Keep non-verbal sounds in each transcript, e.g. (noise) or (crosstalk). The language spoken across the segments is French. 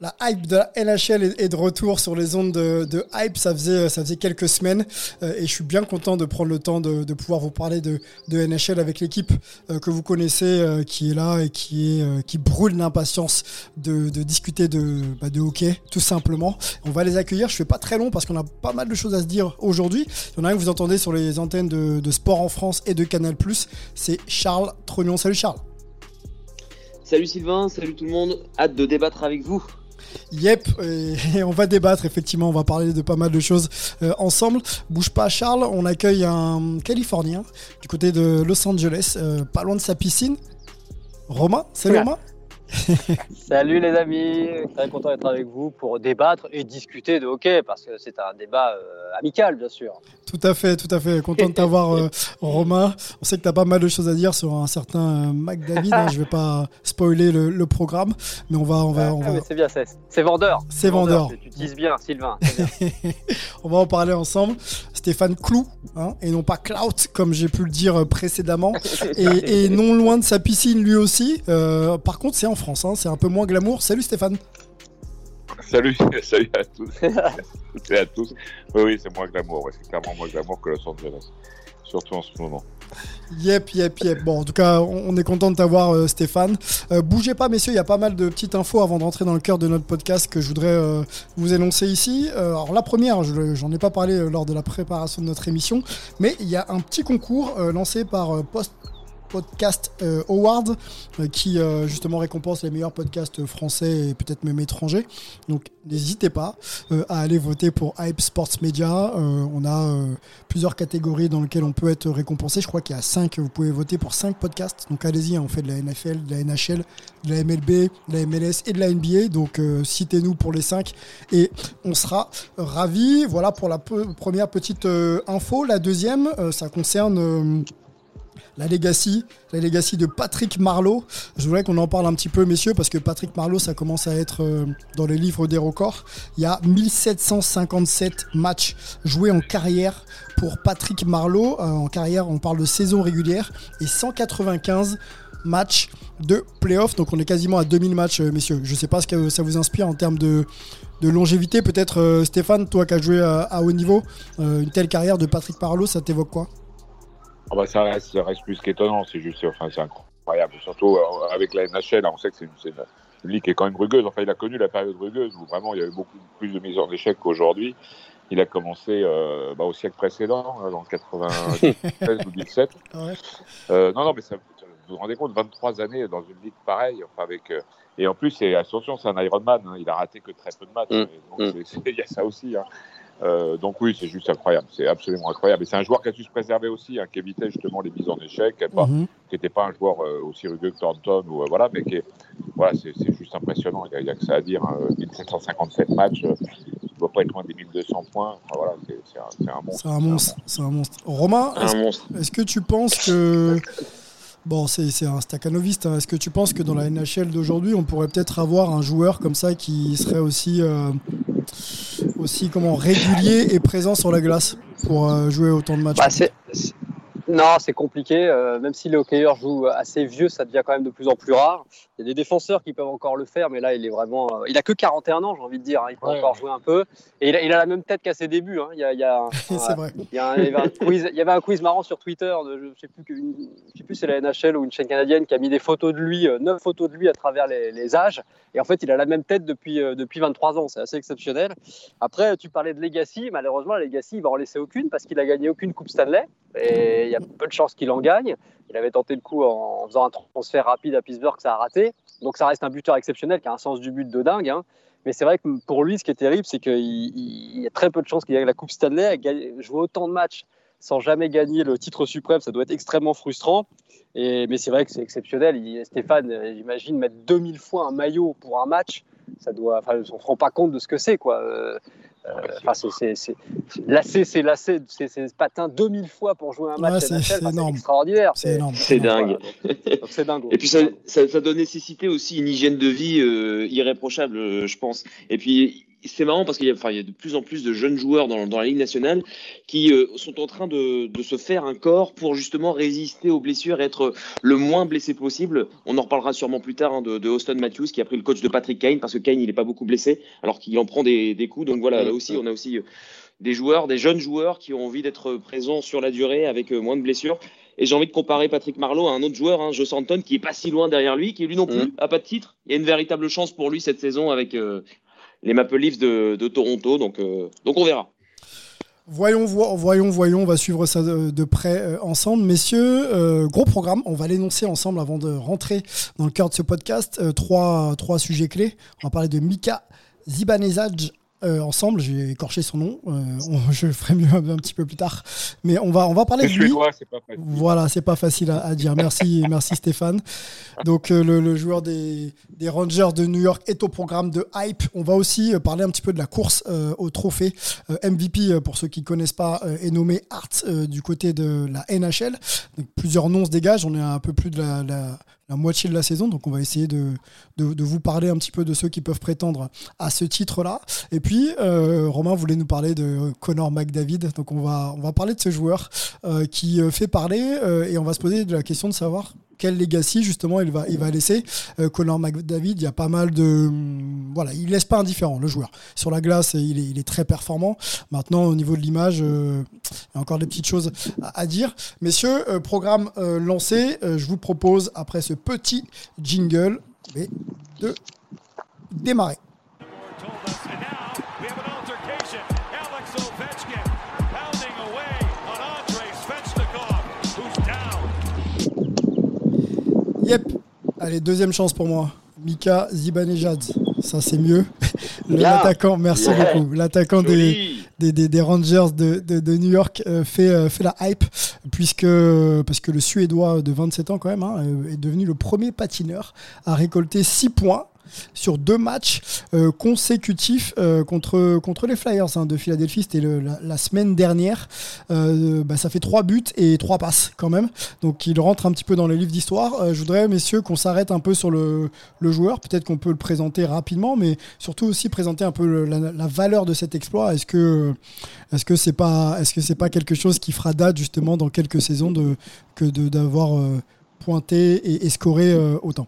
La hype de la NHL est de retour sur les ondes de, hype. Ça faisait, quelques semaines euh, et je suis bien content de prendre le temps de, pouvoir vous parler de, de NHL avec l'équipe euh, que vous connaissez, euh, qui est là et qui brûle d'impatience de, discuter de, bah, de hockey, tout simplement. On va les accueillir. Je fais pas très long parce qu'on a pas mal de choses à se dire aujourd'hui. Il y en a un que vous entendez sur les antennes de, de Sport en France et de Canal+. C'est Charles Trognon. Salut Charles. Salut Sylvain, salut tout le monde. Hâte de débattre avec vous. Yep, et, et on va débattre effectivement, on va parler de pas mal de choses euh, ensemble. Bouge pas Charles, on accueille un Californien du côté de Los Angeles, euh, pas loin de sa piscine. Romain, salut Oula. Romain. (laughs) Salut les amis, très content d'être avec vous pour débattre et discuter de hockey parce que c'est un débat euh, amical bien sûr. Tout à fait, tout à fait. Content de t'avoir euh, Romain. On sait que tu as pas mal de choses à dire sur un certain euh, Mac David. hein. Je vais pas spoiler le, le programme, mais on va, on va, on va, mais c'est bien, c'est vendeur. C'est vendeur. Tu utilises bien Sylvain. bien. (laughs) on va en parler ensemble. Stéphane Clou, hein, et non pas Clout, comme j'ai pu le dire euh, précédemment, (laughs) et, et non loin de sa piscine lui aussi. Par contre, c'est en France, hein, c'est un peu moins glamour. Salut Stéphane. Salut, (laughs) salut à tous. (laughs) Salut à tous. Oui, oui, c'est moins glamour. ouais, C'est clairement moins glamour que Los Angeles. Surtout en ce moment. Yep, yep, yep. Bon, en tout cas, on est content de t'avoir, euh, Stéphane. Euh, bougez pas, messieurs, il y a pas mal de petites infos avant d'entrer dans le cœur de notre podcast que je voudrais euh, vous énoncer ici. Alors, la première, je j'en ai pas parlé lors de la préparation de notre émission, mais il y a un petit concours lancé par Post Podcast euh, Award euh, qui euh, justement récompense les meilleurs podcasts français et peut-être même étrangers. Donc n'hésitez pas euh, à aller voter pour Hype Sports Media. On a plusieurs catégories dans lesquelles on peut être récompensé. Je crois qu'il y a cinq. Vous pouvez voter pour cinq podcasts. Donc allez-y, hein, on fait de la NFL, de la NHL, de la MLB, de la MLS et de la NBA. Donc citez-nous pour les cinq et on sera ravis. Voilà pour la première petite info. La deuxième, ça concerne la legacy, la legacy de Patrick Marlowe. Je voudrais qu'on en parle un petit peu, messieurs, parce que Patrick Marlowe, ça commence à être euh, dans les livres des records. Il y a 1757 matchs joués en carrière pour Patrick Marlowe. Euh, en carrière, on parle de saison régulière et 195 matchs de playoff. Donc on est quasiment à 2000 matchs, euh, messieurs. Je ne sais pas ce que ça vous inspire en termes de, longévité. Peut-être, Stéphane, toi qui as joué à, à haut niveau, une telle carrière de Patrick Marlowe, ça t'évoque quoi? Bah, ça, reste, ça reste plus qu'étonnant. C'est juste, enfin, c'est incroyable. Surtout euh, avec la NHL, on sait que c'est une, c'est une- une ligue qui est quand même rugueuse. Enfin, il a connu la période rugueuse où vraiment il y avait beaucoup plus de mises en échec qu'aujourd'hui. Il a commencé euh, bah, au siècle précédent, hein, dans le 96 ou 17. (laughs) Ouais. Euh, non, non, mais ça, vous vous rendez compte, 23 années dans une ligue pareille, enfin avec, euh, et en plus, c'est, attention, c'est un Ironman, hein, il a raté que très peu de matchs, Mm, donc c'est- il y a ça aussi. hein. Euh, donc oui, c'est juste incroyable, c'est absolument incroyable. Et c'est un joueur qui a su se préserver aussi, hein, qui évitait justement les mises en échec, qui Mhm. n'était pas un joueur euh, aussi rugueux que Thornton, ou, euh, voilà, mais qui est, voilà, c'est, juste impressionnant, il n'y a, que ça à dire. hein. 1757 matchs, euh, il ne doit pas être loin des 1200 points, Enfin, voilà, c'est, un, monstre. C'est un monstre, c'est un monstre. Romain, est-ce que tu penses que. Bon, c'est c'est un staccanoviste. hein. Est-ce que tu penses que dans la NHL d'aujourd'hui, on pourrait peut-être avoir un joueur comme ça qui serait aussi, euh, aussi comment, régulier et présent sur la glace pour euh, jouer autant de matchs. Bah, Non, c'est compliqué. Euh, même si les hockeyeurs jouent assez vieux, ça devient quand même de plus en plus rare. Il y a des défenseurs qui peuvent encore le faire, mais là, il est vraiment. Euh, il a que 41 ans, j'ai envie de dire. Hein. Il peut encore jouer un peu. Et il a, la même tête qu'à ses débuts. Hein. Il, y a, (laughs) il, y a un, il, y avait un quiz, il y avait un quiz marrant sur Twitter. De, je ne sais plus, sais plus c'est la NHL ou une chaîne canadienne qui a mis des photos de lui, euh, neuf photos de lui à travers les, âges. Et en fait, il a la même tête depuis, depuis 23 ans. C'est assez exceptionnel. Après, tu parlais de Legacy. Malheureusement, Legacy, il va en laisser aucune parce qu'il a gagné aucune Coupe Stanley. Et il y a peu de chances qu'il en gagne. Il avait tenté le coup en faisant un transfert rapide à Pittsburgh, ça a raté. Donc ça reste un buteur exceptionnel qui a un sens du but de dingue. Hein. Mais c'est vrai que pour lui, ce qui est terrible, c'est qu'il y a très peu de chances qu'il gagne la Coupe Stanley. Jouer autant de matchs sans jamais gagner le titre suprême, ça doit être extrêmement frustrant. Mais c'est vrai que c'est exceptionnel. Stéphane, j'imagine, mettre 2000 fois un maillot pour un match, ça doit, enfin, on ne se rend pas compte de ce que c'est. quoi. Euh, Enfin, c'est lacé, c'est lacé, c'est patin 2000 fois pour jouer un match. c'est extraordinaire. C'est dingue. C'est dingue. Et puis ça, ça, ça, doit nécessiter aussi une hygiène de vie euh, irréprochable, euh, je pense. Et puis c'est marrant parce qu'il y, a, il y a de plus en plus de jeunes joueurs dans, dans la Ligue nationale qui euh, sont en train de, de, se faire un corps pour justement résister aux blessures et être le moins blessé possible. On en reparlera sûrement plus tard hein, de, de, Austin Matthews qui a pris le coach de Patrick Kane parce que Kane il n'est pas beaucoup blessé alors qu'il en prend des, des, coups. Donc voilà, là aussi on a aussi euh, des joueurs, des jeunes joueurs qui ont envie d'être présents sur la durée avec euh, moins de blessures. Et j'ai envie de comparer Patrick Marlowe à un autre joueur, hein, Joe Anton, qui est pas si loin derrière lui, qui lui non plus mmh. a pas de titre. Il y a une véritable chance pour lui cette saison avec les Maple Leafs de, Toronto. Donc, euh, donc on verra. Voyons, voyons, voyons, on va suivre ça de, près euh, ensemble. Messieurs, euh, gros programme, on va l'énoncer ensemble avant de rentrer dans le cœur de ce podcast. trois, trois sujets clés. On va parler de Mika Zibanezad euh, ensemble. J'ai écorché son nom. Euh, je ferai mieux un, petit peu plus tard. Mais on va, on va parler de lui. Pas voilà, c'est pas facile à, dire. Merci, (laughs) merci Stéphane. Donc euh, le, joueur des, des, Rangers de New York est au programme de hype. On va aussi parler un petit peu de la course au trophée MVP. Pour ceux qui connaissent pas, est nommé Hart du côté de la NHL. Donc, plusieurs noms se dégagent. On est un peu plus de la, la la moitié de la saison. Donc on va essayer de, vous parler un petit peu de ceux qui peuvent prétendre à ce titre-là. Et puis euh, Romain voulait nous parler de Connor McDavid. Donc on va, on va parler de ce joueur euh, qui euh, fait parler et on va se poser la question de savoir quel legacy justement il va, il va laisser. Euh, Connor McDavid, il y a pas mal de. Hum, voilà, il laisse pas indifférent le joueur. Sur la glace, il est, il est très performant. Maintenant, au niveau de l'image, euh, il y a encore des petites choses à, dire. Messieurs, euh, programme lancé, je vous propose, après ce petit jingle, de démarrer. Yep. Allez, deuxième chance pour moi. Mika Zibanejad. Ça, c'est mieux. L'attaquant, merci beaucoup. L'attaquant des, des, Rangers de, New York euh, fait, euh, fait la hype, puisque, parce que le Suédois de 27 ans, quand même, hein, est devenu le premier patineur à récolter 6 points sur deux matchs euh, consécutifs euh, contre, les Flyers hein, de Philadelphie. C'était la, semaine dernière. Euh, bah, ça fait trois buts et trois passes quand même. Donc il rentre un petit peu dans les livres d'histoire. je voudrais, messieurs, qu'on s'arrête un peu sur le, joueur. Peut-être qu'on peut le présenter rapidement, mais surtout aussi présenter un peu la, valeur de cet exploit. Est-ce que est-ce que c'est pas quelque chose qui fera date justement dans quelques saisons de que d'avoir pointé et, et scoré autant?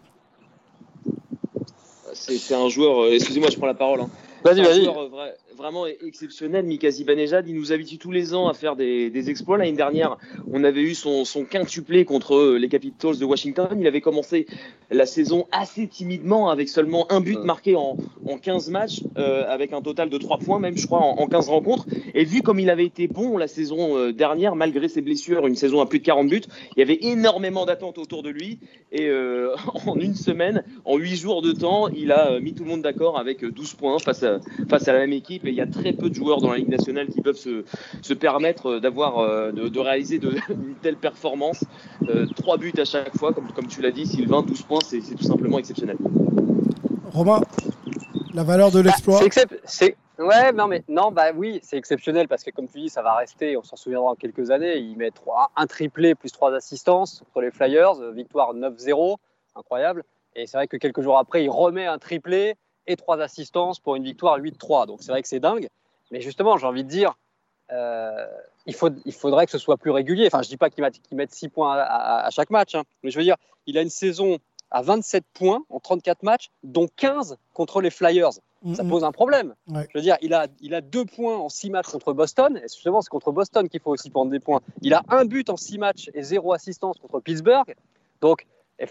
C'est un joueur. Euh, excusez-moi, je prends la parole. Hein. Vas-y, vas-y vraiment exceptionnel. Mika Zibanejad, il nous habitue tous les ans à faire des, exploits. L'année dernière, on avait eu son, son quintuplé contre euh, les Capitals de Washington. Il avait commencé la saison assez timidement avec seulement un but marqué en, en 15 matchs, euh, avec un total de 3 points, même je crois, en, 15 rencontres. Et vu comme il avait été bon la saison euh, dernière, malgré ses blessures, une saison à plus de 40 buts, il y avait énormément d'attentes autour de lui. Et (laughs) en une semaine, en 8 jours de temps, il a mis tout le monde d'accord avec 12 points face à, face à la même équipe il y a très peu de joueurs dans la Ligue nationale qui peuvent se, permettre d'avoir, euh, de, réaliser de, (laughs) une telle performance. Euh, trois buts à chaque fois, comme, comme tu l'as dit, Sylvain, 12 points, c'est tout simplement exceptionnel. Romain, la valeur de bah, l'exploit c'est Ouais, non, mais non, bah oui, c'est exceptionnel parce que comme tu dis, ça va rester, on s'en souviendra en quelques années. Il met trois, un triplé plus trois assistances contre les Flyers, victoire 9-0, incroyable. Et c'est vrai que quelques jours après, il remet un triplé et trois assistances pour une victoire 8-3. Donc c'est vrai que c'est dingue. Mais justement, j'ai envie de dire, euh, il, faut, il faudrait que ce soit plus régulier. Enfin, je dis pas qu'il mette 6 points à, chaque match, hein. mais je veux dire, il a une saison à 27 points en 34 matchs, dont 15 contre les Flyers. Ça pose un problème. Je veux dire, il a, il a deux points en 6 matchs contre Boston. Et justement, c'est contre Boston qu'il faut aussi prendre des points. Il a un but en 6 matchs et zéro assistance contre Pittsburgh. Donc,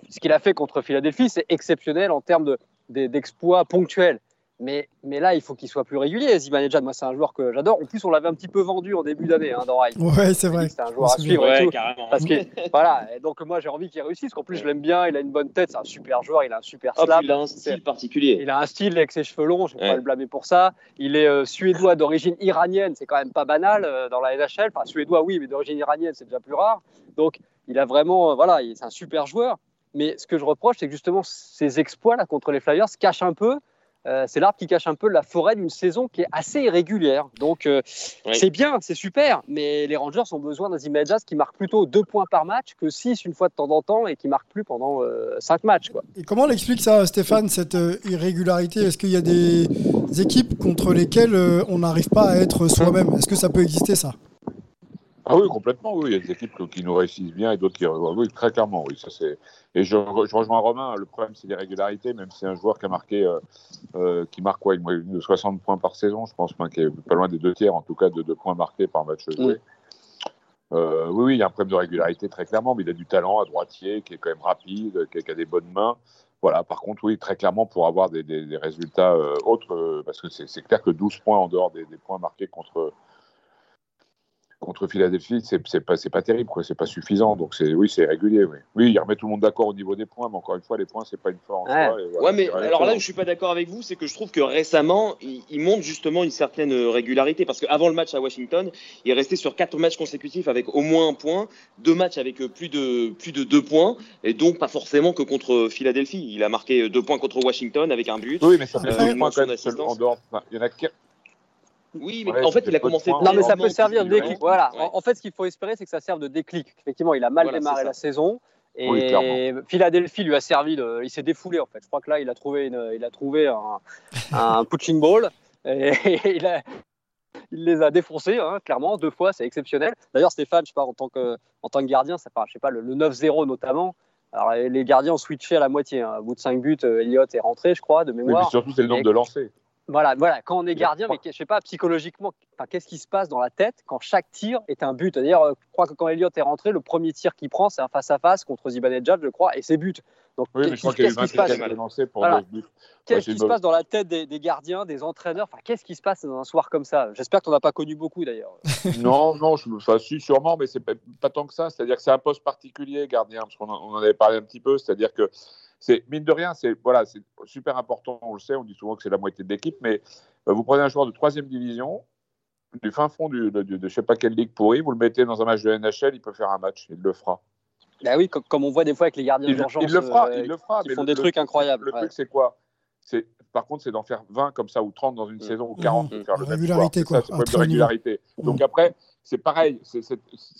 ce qu'il a fait contre Philadelphie, c'est exceptionnel en termes d'exploits ponctuels. Mais, mais là, il faut qu'il soit plus régulier. Zibanejad, moi, c'est un joueur que j'adore. En plus, on l'avait un petit peu vendu en début d'année hein, dans Rai. Ouais, c'est vrai. C'est un joueur à suivre. et tout, parce que, (laughs) voilà. Et donc, moi, j'ai envie qu'il réussisse. En plus, je l'aime bien. Il a une bonne tête. C'est un super joueur. Il a un super slap. il a un style particulier. Il a un style avec ses cheveux longs. Je ne vais pas le blâmer pour ça. Il est euh, suédois d'origine iranienne. C'est quand même pas banal euh, dans la NHL. Enfin, suédois, oui, mais d'origine iranienne, c'est déjà plus rare. Donc, il a vraiment. Euh, voilà, c'est un super joueur. Mais ce que je reproche, c'est que justement, ses exploits là, contre les Flyers cachent un peu euh, c'est l'arbre qui cache un peu la forêt d'une saison qui est assez irrégulière. Donc euh, c'est bien, c'est super, mais les Rangers ont besoin d'un Images qui marque plutôt deux points par match que 6 une fois de temps en temps et qui marque plus pendant euh, cinq matchs. Quoi. Et comment on explique ça, Stéphane, cette irrégularité? Est-ce qu'il y a des équipes contre lesquelles on n'arrive pas à être soi-même? Est-ce que ça peut exister ça? Ah oui, complètement, oui. Il y a des équipes qui nous réussissent bien et d'autres qui. Oui, très clairement, oui. Ça, c'est... Et je, rejoins Romain, le problème, c'est l'irrégularité, même si c'est un joueur qui a marqué, euh, euh, qui marque quoi, une moyenne de 60 points par saison, je pense, qui est pas loin des deux tiers, en tout cas, de deux points marqués par match joué. Euh, oui, oui, il y a un problème de régularité, très clairement, mais il a du talent à droitier, qui est quand même rapide, qui a, des bonnes mains. Voilà, par contre, oui, très clairement, pour avoir des, résultats autres, parce que c'est, clair que 12 points en dehors des points marqués contre contre Philadelphie, c'est pas, pas terrible, quoi. C'est pas suffisant. Donc, oui, c'est régulier. Oui. oui, il remet tout le monde d'accord au niveau des points, mais encore une fois, les points, c'est pas une force. Ouais, mais alors là où je suis pas d'accord avec vous, c'est que je trouve que récemment, il, montre justement une certaine régularité. Parce qu'avant le match à Washington, il est resté sur quatre matchs consécutifs avec au moins un point, deux matchs avec plus de, plus de deux points, et donc pas forcément que contre Philadelphie. Il a marqué deux points contre Washington avec un but. Oui, mais ça fait euh, points quand même en dehors. il y en a oui, mais en fait, il a commencé. Non, mais ça peut servir de déclic. Voilà. En, fait, ce qu'il faut espérer, c'est que ça serve de déclic. Effectivement, il a mal démarré la saison. Et Philadelphie lui a servi de. Il s'est défoulé, en fait. Je crois que là, il a trouvé, une... il a trouvé un, un punching ball. Et (laughs) il, a... il les a défoncés, hein, clairement, deux fois, c'est exceptionnel. D'ailleurs, Stéphane, je sais pas, en tant que, en tant que gardien, ça part, je sais pas, le, 9-0 notamment. Alors, les gardiens ont switché à la moitié. Hein. Au bout de 5 buts, euh, Elliott est rentré, je crois, de mémoire. mais surtout, c'est le nombre de lancers. Voilà, voilà, quand on est gardien, mais je sais pas, psychologiquement, qu'est-ce qui se passe dans la tête quand chaque tir est un but? D'ailleurs, je crois que quand Elliott est rentré, le premier tir qu'il prend, c'est un face-à-face contre Zibanejad, je crois, et c'est but. Donc, oui, mais je crois qu'il y a eu 20 pour voilà. buts. Qu'est-ce qui se passe dans la tête des, gardiens, des entraîneurs? Enfin, Qu'est-ce qui se passe dans un soir comme ça? J'espère qu'on n'a pas connu beaucoup d'ailleurs. (laughs) (laughs) non, non, je, enfin, si, sûrement, mais c'est pas, pas, tant que ça. C'est-à-dire que c'est un poste particulier, gardien, parce qu'on en avait parlé un petit peu. C'est-à-dire que c'est mine de rien, c'est voilà, c'est super important. On le sait, on dit souvent que c'est la moitié de l'équipe, mais euh, vous prenez un joueur de troisième division, du fin fond de, de, je sais pas quelle ligue pourrie, vous le mettez dans un match de NHL, il peut faire un match, il le fera. Bah oui, comme, on voit des fois avec les gardiens d'urgence. Il le fera, euh, il le fera. Ils font des trucs incroyables. Le, truc, c'est quoi? C'est par contre, c'est d'en faire 20 comme ça ou 30 dans une mmh. saison ou 40 mmh. faire le régularité, quoi. C'est de régularité. Donc après, c'est pareil. ce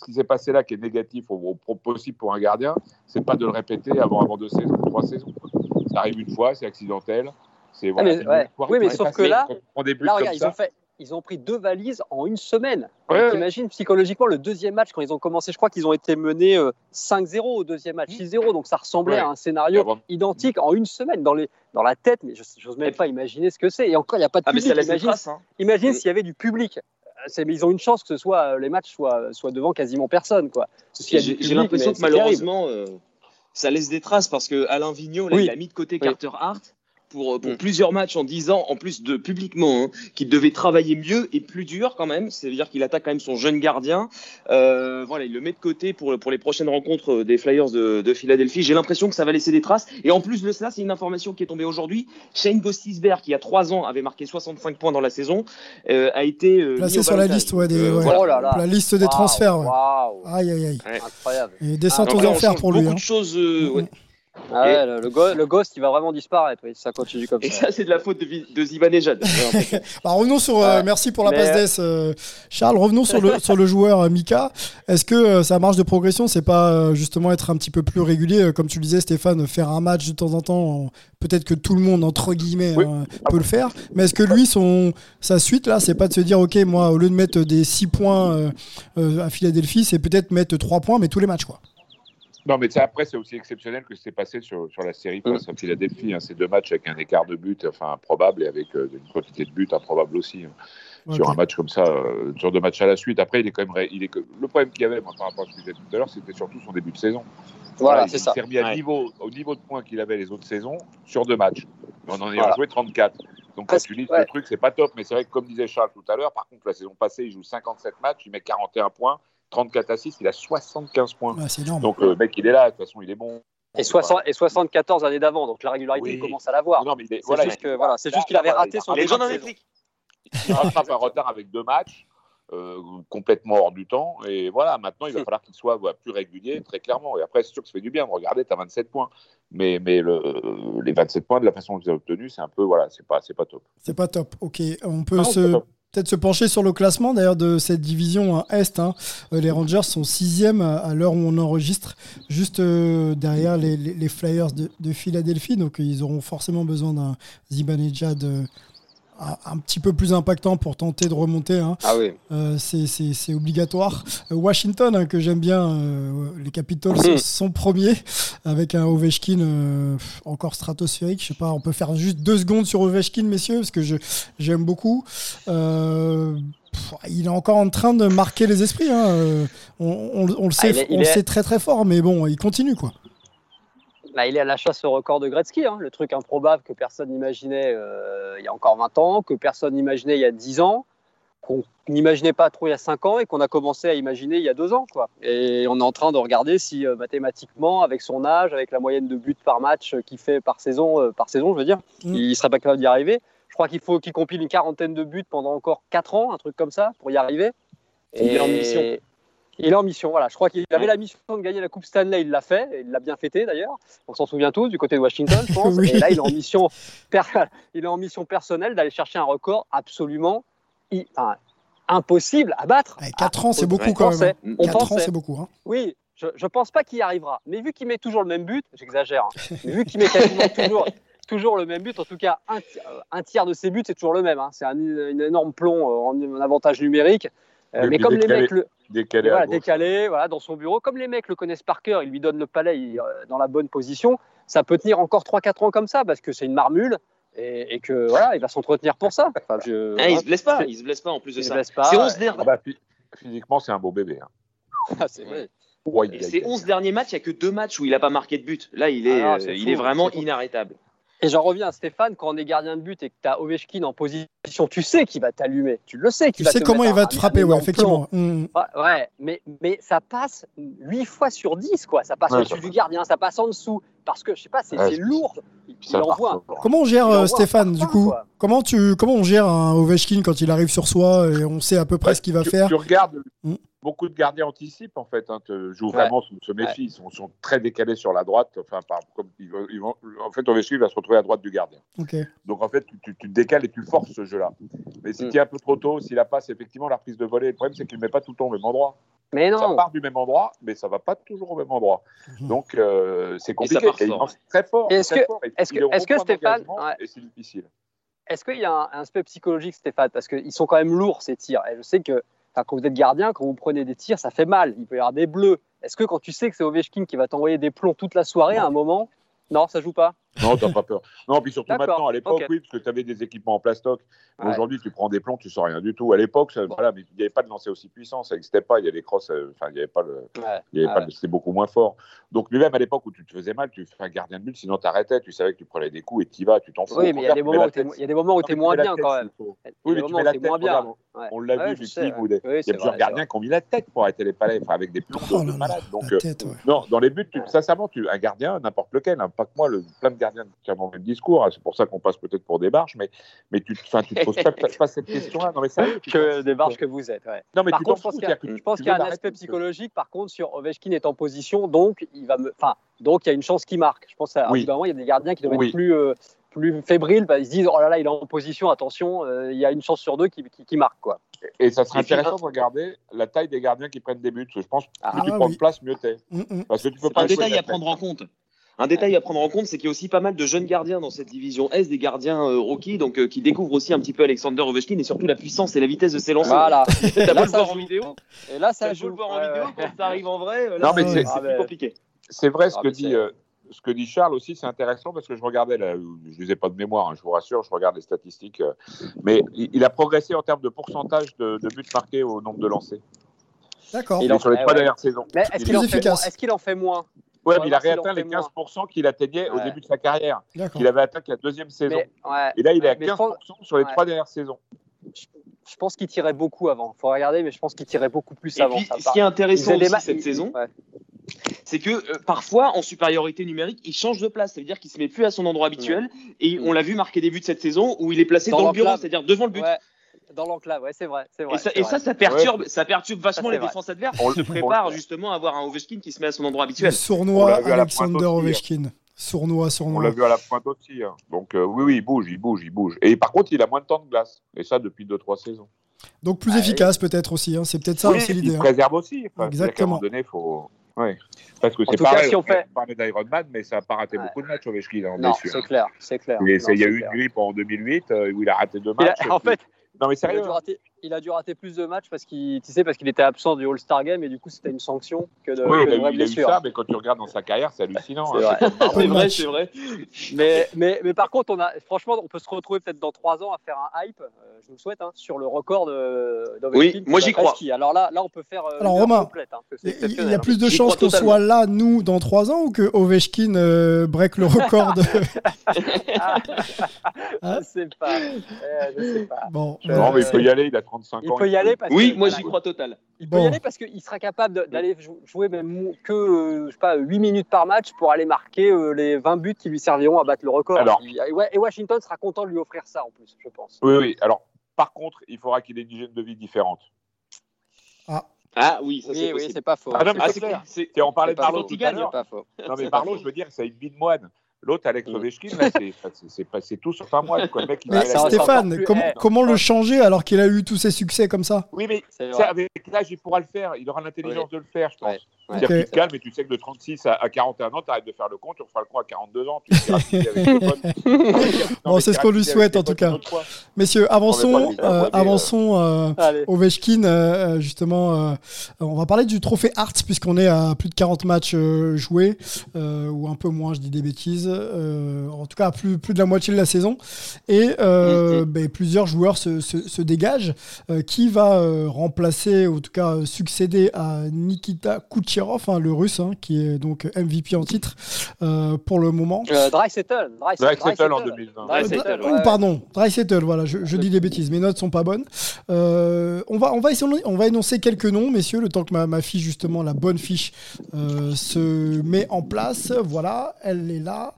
qui s'est passé là qui est négatif au, possible pour un gardien, c'est pas de le répéter avant avant deux saisons, trois saisons. Ça arrive une fois, c'est accidentel. C'est ah, voilà, oui, mais sauf que là, là regarde, ils ont fait ils ont pris deux valises en une semaine. Ouais, Imagine psychologiquement le deuxième match quand ils ont commencé. Je crois qu'ils ont été menés 5-0 euh, au deuxième match, 6-0. Donc ça ressemblait à un scénario identique en une semaine dans, les, dans la tête. Mais je n'ose même pas imaginer ce que c'est. Et encore, il n'y a pas de ah, public. imagine, hein. imagine mm. s'il y avait du public. Euh, ils ont une chance que ce soit, euh, les matchs soient, soient devant quasiment personne. J'ai l'impression que malheureusement, ça laisse des traces parce que Alain Vigneault, il a mis de côté Carter Hart pour, pour mm. plusieurs matchs en disant, en plus de publiquement, hein, qu'il devait travailler mieux et plus dur quand même. C'est-à-dire qu'il attaque quand même son jeune gardien. Euh, voilà, il le met de côté pour, pour les prochaines rencontres des Flyers de, de Philadelphie. J'ai l'impression que ça va laisser des traces. Et en plus de cela, c'est une information qui est tombée aujourd'hui. Shane Gostisberg, qui il y a trois ans avait marqué 65 points dans la saison, euh, a été euh, placé sur la liste, ouais, des, euh, oh la liste des transferts. Aïe, aïe, aïe. Incroyable. Et descente aux enfers pour lui. Beaucoup de hein. choses. Ouais. Ah ouais, le, le go- le ghost, il va vraiment disparaître, oui, si ça continue comme Et ça. ça, c'est de la faute de, de Zibanejad. (laughs) Bah, revenons sur. euh, merci pour la Mais, passe d'ess, euh, Charles. Revenons sur le, (laughs) sur le joueur euh, Mika. Est-ce que euh, sa marge de progression, c'est pas euh, justement être un petit peu plus régulier, euh, comme tu le disais, Stéphane, faire un match de temps en temps Peut-être que tout le monde, entre guillemets, Oui. hein, peut le faire. Mais est-ce que lui, son, sa suite, là, c'est pas de se dire, OK, moi, au lieu de mettre des 6 points euh, euh, à Philadelphie, c'est peut-être mettre 3 points, mais tous les matchs, quoi. Non, mais après, c'est aussi exceptionnel que c'est passé sur, sur la série face à Philadelphie. hein. Ces deux matchs avec un écart de but enfin, improbable et avec euh, une quantité de buts improbable aussi. hein. Sur un match comme ça, euh, sur deux matchs à la suite. Après, il est quand même. ré- Il est, que- le problème qu'il y avait moi, par rapport à ce que je disais tout à l'heure, c'était surtout son début de saison. Voilà, il c'est il ça. s'est remis Ouais. niveau, au niveau de points qu'il avait les autres saisons sur deux matchs. On en a Voilà. joué 34. Donc quand tu lis ouais. le truc, c'est pas top. Mais c'est vrai que comme disait Charles tout à l'heure, par contre, la saison passée, il joue 57 matchs, il met 41 points, 34 assists, il a 75 points. Ouais, c'est énorme. Donc le mec, il est là, de toute façon, il est bon. Et, 60, et 74 années d'avant, donc la régularité, Oui. il commence à l'avoir. Non, mais il est, C'est voilà, juste il- que- voilà, c'est là, juste qu'il avait raté son Les gens dans les il rattrape un retard avec deux matchs, euh, complètement hors du temps. Et voilà, maintenant, il va falloir qu'il soit voilà, plus régulier, très clairement. Et après, c'est sûr que ça fait du bien de regarder, tu as 27 points. Mais, mais le, les 27 points, de la façon que tu as obtenu, c'est un peu, voilà, c'est pas, c'est pas top. C'est pas top. Ok, on peut Non, se c'est pas top. Peut-être se pencher sur le classement d'ailleurs de cette division hein, Est. hein. Euh, Les Rangers sont sixième à, à l'heure où on enregistre, juste euh, derrière les, Flyers de, de Philadelphie. Donc euh, ils auront forcément besoin d'un Zibanejad euh, un- petit peu plus impactant pour tenter de remonter. hein. Ah oui. Euh, c'est- c'est c'est obligatoire. Euh, Washington, hein, que j'aime bien, euh, les Capitals Mhm. sont premiers avec un Ovechkin euh, encore stratosphérique. Je sais pas, on peut faire juste deux secondes sur Ovechkin, messieurs, parce que je- j'aime beaucoup. Euh, pff, il est encore en train de marquer les esprits. hein. On, on- on le sait, il est- il on le sait très très fort, mais bon, il continue quoi. Bah, il est à la chasse au record de Gretzky, hein, le truc improbable que personne n'imaginait euh, il y a encore 20 ans, que personne n'imaginait il y a 10 ans, qu'on n'imaginait pas trop il y a 5 ans et qu'on a commencé à imaginer il y a 2 ans. Quoi. Et on est en train de regarder si euh, mathématiquement, avec son âge, avec la moyenne de buts par match euh, qu'il fait par saison, euh, par saison, je veux dire, Mm. il serait pas capable d'y arriver. Je crois qu'il faut qu'il compile une quarantaine de buts pendant encore 4 ans, un truc comme ça, pour y arriver. Il est en mission. Il est en mission, voilà. Je crois qu'il avait la mission de gagner la Coupe Stanley, il l'a fait, et il l'a bien fêté d'ailleurs. On s'en souvient tous du côté de Washington, je (laughs) pense. Oui. Et là, il est en mission, per- (laughs) il est en mission personnelle d'aller chercher un record absolument i- enfin, impossible à battre. 4 ans, c'est beaucoup on quand pensait- même. on 4 ans, c'est beaucoup. hein. Oui, je, je pense pas qu'il y arrivera. Mais vu qu'il met toujours le même but, j'exagère, hein, mais vu qu'il met quasiment (laughs) toujours, toujours le même but, en tout cas un, euh, un tiers de ses buts, c'est toujours le même. hein. C'est un, énorme plomb euh, en, en avantage numérique. Mais comme les décalé. mecs le, Décalé voilà, décalé voilà, dans son bureau, comme les mecs le connaissent par cœur, ils lui donnent le palais il- euh, dans la bonne position, ça peut tenir encore 3-4 ans comme ça parce que c'est une marmule et, et que voilà, il va s'entretenir pour ça. Enfin, je, Ah, il se blesse pas, il se blesse pas en plus de il se ça. blesse pas, C'est ouais. 11 der- Ah bah, phy- physiquement, c'est un beau bébé. hein. (laughs) Ah, c'est vrai. Ouais, Ces 11 derniers matchs, il n'y a que deux matchs où il n'a pas marqué de but. Là, il est, Ah non, euh, c'est il fou, est vraiment inarrêtable. Et j'en reviens à Stéphane, quand on est gardien de but et que tu as Ovechkin en position, tu sais qu'il va t'allumer. Tu le sais Tu qu'il va sais te comment il va te frapper, ouais, effectivement. Mm. plomb. Ouais, ouais, mais, mais ça passe 8 fois sur 10, quoi. Ça passe Ouais, au-dessus du gardien, ça passe en dessous. Parce que, je sais pas, c'est Ouais, lourd. Il, envoie. Comment on gère euh, Stéphane du coup? quoi. Comment tu comment on gère un Ovechkin quand il arrive sur soi et on sait à peu près ce qu'il va tu, faire? tu regardes, Mm. Beaucoup de gardiens anticipent en fait. Hein, te- jouent Ouais. vraiment, se, se méfient. Ils sont, sont très décalés sur la droite. Enfin, par, comme, ils vont- ils vont- en fait, Ovechkin va se retrouver à droite du gardien. Donc en fait, tu, tu- tu te décales et tu forces ce jeu-là. Mais si Mm. tu es un peu trop tôt, si la passe, effectivement, la reprise de volée, le problème c'est qu'il ne met pas tout le temps au même endroit. Mais Ça non, part du même endroit, mais ça va pas toujours au même endroit. Mhm. Donc euh, c'est compliqué. part Et il fort, lance très fort. Est-ce que- il que- est que Stéphane- ouais. Et c'est difficile. est-ce qu'il y a un, un aspect psychologique, Stéphane? Parce qu'ils sont quand même lourds, ces tirs. Et je sais que enfin, quand vous êtes gardien, quand vous prenez des tirs, ça fait mal. Il peut y avoir des bleus. Est-ce que quand tu sais que c'est Ovechkin qui va t'envoyer des plombs toute la soirée, à un moment, non, ça joue pas? Non, t'as pas peur. Non, puis surtout maintenant, à l'époque, oui, parce que tu avais des équipements en plastoc. Ouais. Aujourd'hui, tu prends des plombs, tu sens rien du tout. À l'époque, voilà, mais il n'y avait pas de lancer aussi puissant, ça n'existait pas. Il y avait des crosses, euh, enfin, il n'y avait pas le. Ouais. Il y avait Ah pas C'était beaucoup moins fort. Donc, lui-même à l'époque où tu te faisais mal, tu fais un gardien de but, sinon tu arrêtais, tu savais que tu prenais des coups et tu y vas, tu t'en fous. Oui, mais il y a des moments où t'es- tête. il y a des moments où Non, tu es moins bien quand même. Oui, mais tu mets la tête, moins bien. regarde, Ouais. On l'a Ouais, vu, du sais, Steve, ouais. ou des- Oui, il y a plusieurs vrai, gardiens qui ont mis la tête pour arrêter les palais, enfin, avec des plombs Oh de là là, malade. Donc, la euh, tête, ouais. non, dans les buts, tu, sincèrement, tu, un gardien, n'importe lequel, hein, pas que moi, le, plein de gardiens qui ont le même discours. hein. C'est pour ça qu'on passe peut-être pour des barges, mais, mais tu ne te poses pas, pas cette question-là. Non, mais que des barges que vous êtes. ouais. Non, mais Par tu contre, je pense fous, qu'il y a, c'est-à-dire que je pense tu qu'il y a veux un aspect psychologique. Par contre, sur Ovechkin est en position, donc il va me, enfin, donc il y a une chance qu'il marque. Je pense qu'à d'un moment, il y a des gardiens qui doivent être plus, euh, plus fébriles. parce qu'ils se disent, oh là là, il est en position, attention, euh, il y a une chance sur deux qui, qui, qui marque quoi. Et ça serait intéressant de regarder la taille des gardiens qui prennent des buts. Parce que je pense que plus Ah, tu prends oui. de place, mieux t'es. Mm, mm. Parce que tu peux pas Un détail à prendre en compte. Un détail à prendre en compte, c'est qu'il y a aussi pas mal de jeunes gardiens dans cette division S, des gardiens euh, rookies, donc euh, qui découvrent aussi un petit peu Alexander Ovechkin et surtout la puissance et la vitesse de ses lancers. Voilà. (laughs) T'as Là, beau le ça voir en joue. vidéo, Et là, ça joue. le voir en vidéo, quand ça arrive en vrai, euh, Non, là, mais c'est Ah, compliqué. C'est vrai ce Ah, que dit euh, ce que dit Charles aussi, c'est intéressant parce que je regardais, là, je ne les ai pas de mémoire, hein, je vous rassure, je regarde les statistiques, euh, mais il, il a progressé en termes de pourcentage de, de buts marqués au nombre de lancers. D'accord. Il Il est en sur les fait, trois ouais. dernières saisons. Mais Il est-ce est qu'il en, fait moins en fait On mais il a réatteint les fait moins. 15% qu'il atteignait au début de sa carrière, qu'il avait atteint que la deuxième saison. Mais, ouais. Et là, il est à Mais je 15% pense- sur les ouais. trois dernières saisons. Je pense qu'il tirait beaucoup avant. Faut regarder, mais je pense qu'il tirait beaucoup plus Et avant. puis, Ça ce part- qui est intéressant Il aussi cette il- saison, ouais. C'est que euh, parfois, en supériorité numérique, il change de place. Ça veut dire qu'il se met plus à son endroit habituel. Et on l'a vu marquer des buts cette saison où il est placé Dans dans, le bureau, c'est-à-dire devant le but. Ouais, dans l'enclave, ouais, c'est vrai. c'est vrai, Et, ça, c'est et vrai. ça, ça perturbe, ça perturbe vachement Ça, les vrai. défenses adverses. On- se on- préparent justement à avoir un Ovechkin qui se met à son endroit habituel. Sournois à Alexander hein. Ovechkin. Sournois, On l'a sournois. vu à la pointe aussi. hein. Donc euh, oui, oui, il bouge, il bouge, il bouge. Et par contre, il a moins de temps de glace. Et ça depuis 2-3 saisons. Donc plus Ah, efficace peut-être aussi. hein. C'est peut-être ça oui, aussi il l'idée. se hein. préserve aussi. Enfin, Exactement. c'est-à-dire qu'à un moment donné, il faut... Ouais. Parce que c'est tout cas, pareil, si on fait- on parlait d'Ironman, mais ça n'a pas raté Ouais. beaucoup de matchs, Ovechkin, Non, c'est clair, c'est clair. Il y a eu clair. une grippe en 2008 euh, où il a raté deux a- matchs. en fait, non mais il a, sérieux. dû rater, il a dû rater plus de matchs parce qu'il, tu sais, parce qu'il était absent du All-Star Game et du coup c'était une sanction que de, Oui, que il de a, vraie eu, il a eu blessure. ça, mais quand tu regardes dans sa carrière, c'est hallucinant. C'est hein. vrai. (laughs) C'est de vrai, c'est vrai. (laughs) Mais, mais, mais par contre, on a, franchement, on peut se retrouver peut-être dans trois ans à faire un hype, euh, je vous le souhaite, hein, sur le record de, d'Ovechkin Oui, moi, j'y crois. Alors là, là, on peut faire euh, Alors, Romain, complète. hein, parce que Il y a plus de chances qu'on soit là, nous, dans trois ans, ou que Ovechkin euh, break le record de... hein. (laughs) Hein Je sais pas. Euh, je sais pas. Bon, Je- Non, mais il peut y aller, il a 35 Il ans. peut y aller parce Oui, que moi voilà, j'y crois total. Il peut Bon. y aller parce qu'il sera capable d'aller jou- jouer même que euh, je sais pas, 8 minutes par match pour aller marquer euh, les 20 buts qui lui serviront à battre le record. Alors. Et ouais, et Washington sera content de lui offrir ça en plus, je pense. Oui, oui. Alors, par contre, il faudra qu'il ait une hygiène de vie différente. Ah oui, ça Oui, c'est oui, pas faux. Ah non, mais Ah, c'est clair. on parlait de Marlowe tout à l'heure. Faux. Non, mais Marlowe, (laughs) je veux dire, c'est une bille de moine. L'autre, Alex Mm. Ovechkin, c'est- tout sauf un. Quoi. Le mec, il Mais Stéphane, comment, comment le changer alors qu'il a eu tous ses succès comme ça? Oui, mais tu avec l'âge, il pourra le faire. Il aura l'intelligence de le faire, je pense. Ouais. C'est-à-dire Ok. qu'il te calme et tu sais que de 36 à, à 41 ans, tu arrêtes de faire le con, tu referas le con à 42 ans. Tu (laughs) Bon, c'est ce tu qu'on lui souhaite, en tout cas. Messieurs, pas avançons, euh, avançons euh, Allez. Ovechkin, euh, justement, euh, on va parler du trophée Hart puisqu'on est à plus de 40 matchs euh, joués, euh, ou un peu moins, je dis des bêtises, euh, en tout cas plus, plus de la moitié de la saison. Et euh, ben, plusieurs joueurs se, se- se dégagent. Euh, qui va euh, remplacer, ou en tout cas succéder à Nikita Kucherov, hein, le russe, hein, qui est donc MVP en titre euh, pour le moment. Euh, Dreisaitl. Dreisaitl, Dreisaitl en Dreisaitl. 2020. Dreisaitl, Euh, ouais. ou pardon, Dreisaitl, voilà, je, je dis des bêtises, mes notes sont pas bonnes. Euh, on, va, on, va essayer, on va énoncer quelques noms, messieurs, le temps que ma, ma fiche, justement, la bonne fiche, euh, se met en place. Voilà, elle est là.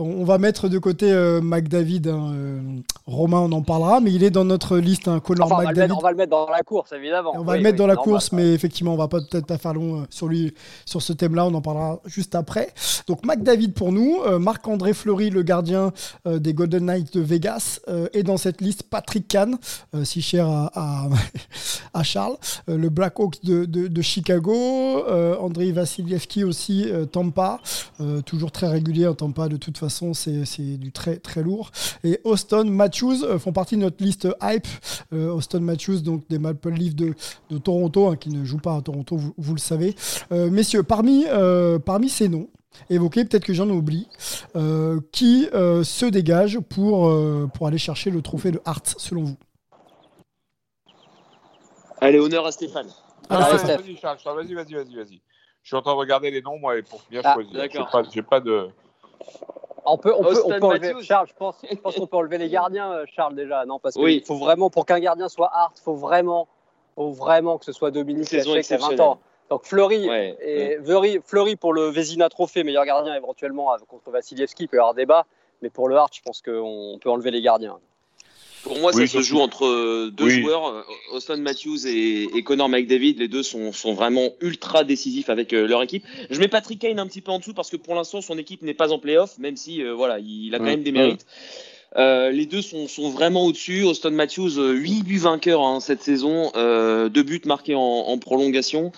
On va mettre de côté euh, McDavid. hein, euh, Romain, on en parlera, mais il est dans notre liste, hein, Connor Enfin, on, va McDavid. mettre, on va le mettre dans la course, évidemment. On va Oui, le mettre oui, dans la normal, course, ouais. mais effectivement, on va pas peut-être pas faire long euh, sur lui, sur ce thème-là. On en parlera juste après. Donc, McDavid pour nous, euh, Marc-André Fleury, le gardien euh, des Golden Knights de Vegas, et dans cette liste Patrick Kahn, si cher à, à, (laughs) à Charles, le Blackhawks de, de, de Chicago, Andrei Vassilievski aussi, Tampa, toujours très régulier en Tampa. De toute façon, c'est c'est du très très lourd. Et Austin Matthews euh, font partie de notre liste hype. Euh, Austin Matthews, donc des Maple Leafs de, de Toronto, hein, qui ne joue pas à Toronto, vous, vous le savez. Euh, messieurs, parmi, euh, parmi ces noms, évoqués, peut-être que j'en oublie, euh, qui euh, se dégage pour, euh, pour aller chercher le trophée de Hart, selon vous? Allez, honneur à Stéphane. Ah, Ah, vas-y, Charles, Charles, vas-y, vas-y, vas-y. Je suis en train de regarder les noms, moi, et pour bien Ah, choisir. J'ai d'accord. pas, j'ai pas de. On peut, on peut, on peut enlever. Charles, je pense, je pense qu'on peut enlever les gardiens, euh, Charles, déjà. Non, parce qu'il Oui. faut vraiment, pour qu'un gardien soit hard, faut vraiment, faut vraiment que ce soit Dominique Hachek, qui a 20 exceptionnelle. ans. Donc Fleury, Ouais, et Fleury, Fleury pour le Vézina Trophée, meilleur gardien éventuellement avec- contre Vassilievski, il peut y avoir débat. Mais pour le Hart, je pense qu'on peut enlever les gardiens. Pour moi, Oui, ça se joue entre euh, deux Oui. joueurs, euh, Austin Matthews et, et Connor McDavid. Les deux sont, sont vraiment ultra décisifs avec euh, leur équipe. Je mets Patrick Kane un petit peu en dessous parce que pour l'instant, son équipe n'est pas en playoff, même si euh, voilà, il a quand même des mérites. Euh, les deux sont, sont vraiment au-dessus. Austin Matthews, euh, 8 buts vainqueurs hein, cette saison, euh, deux buts marqués en, en prolongation.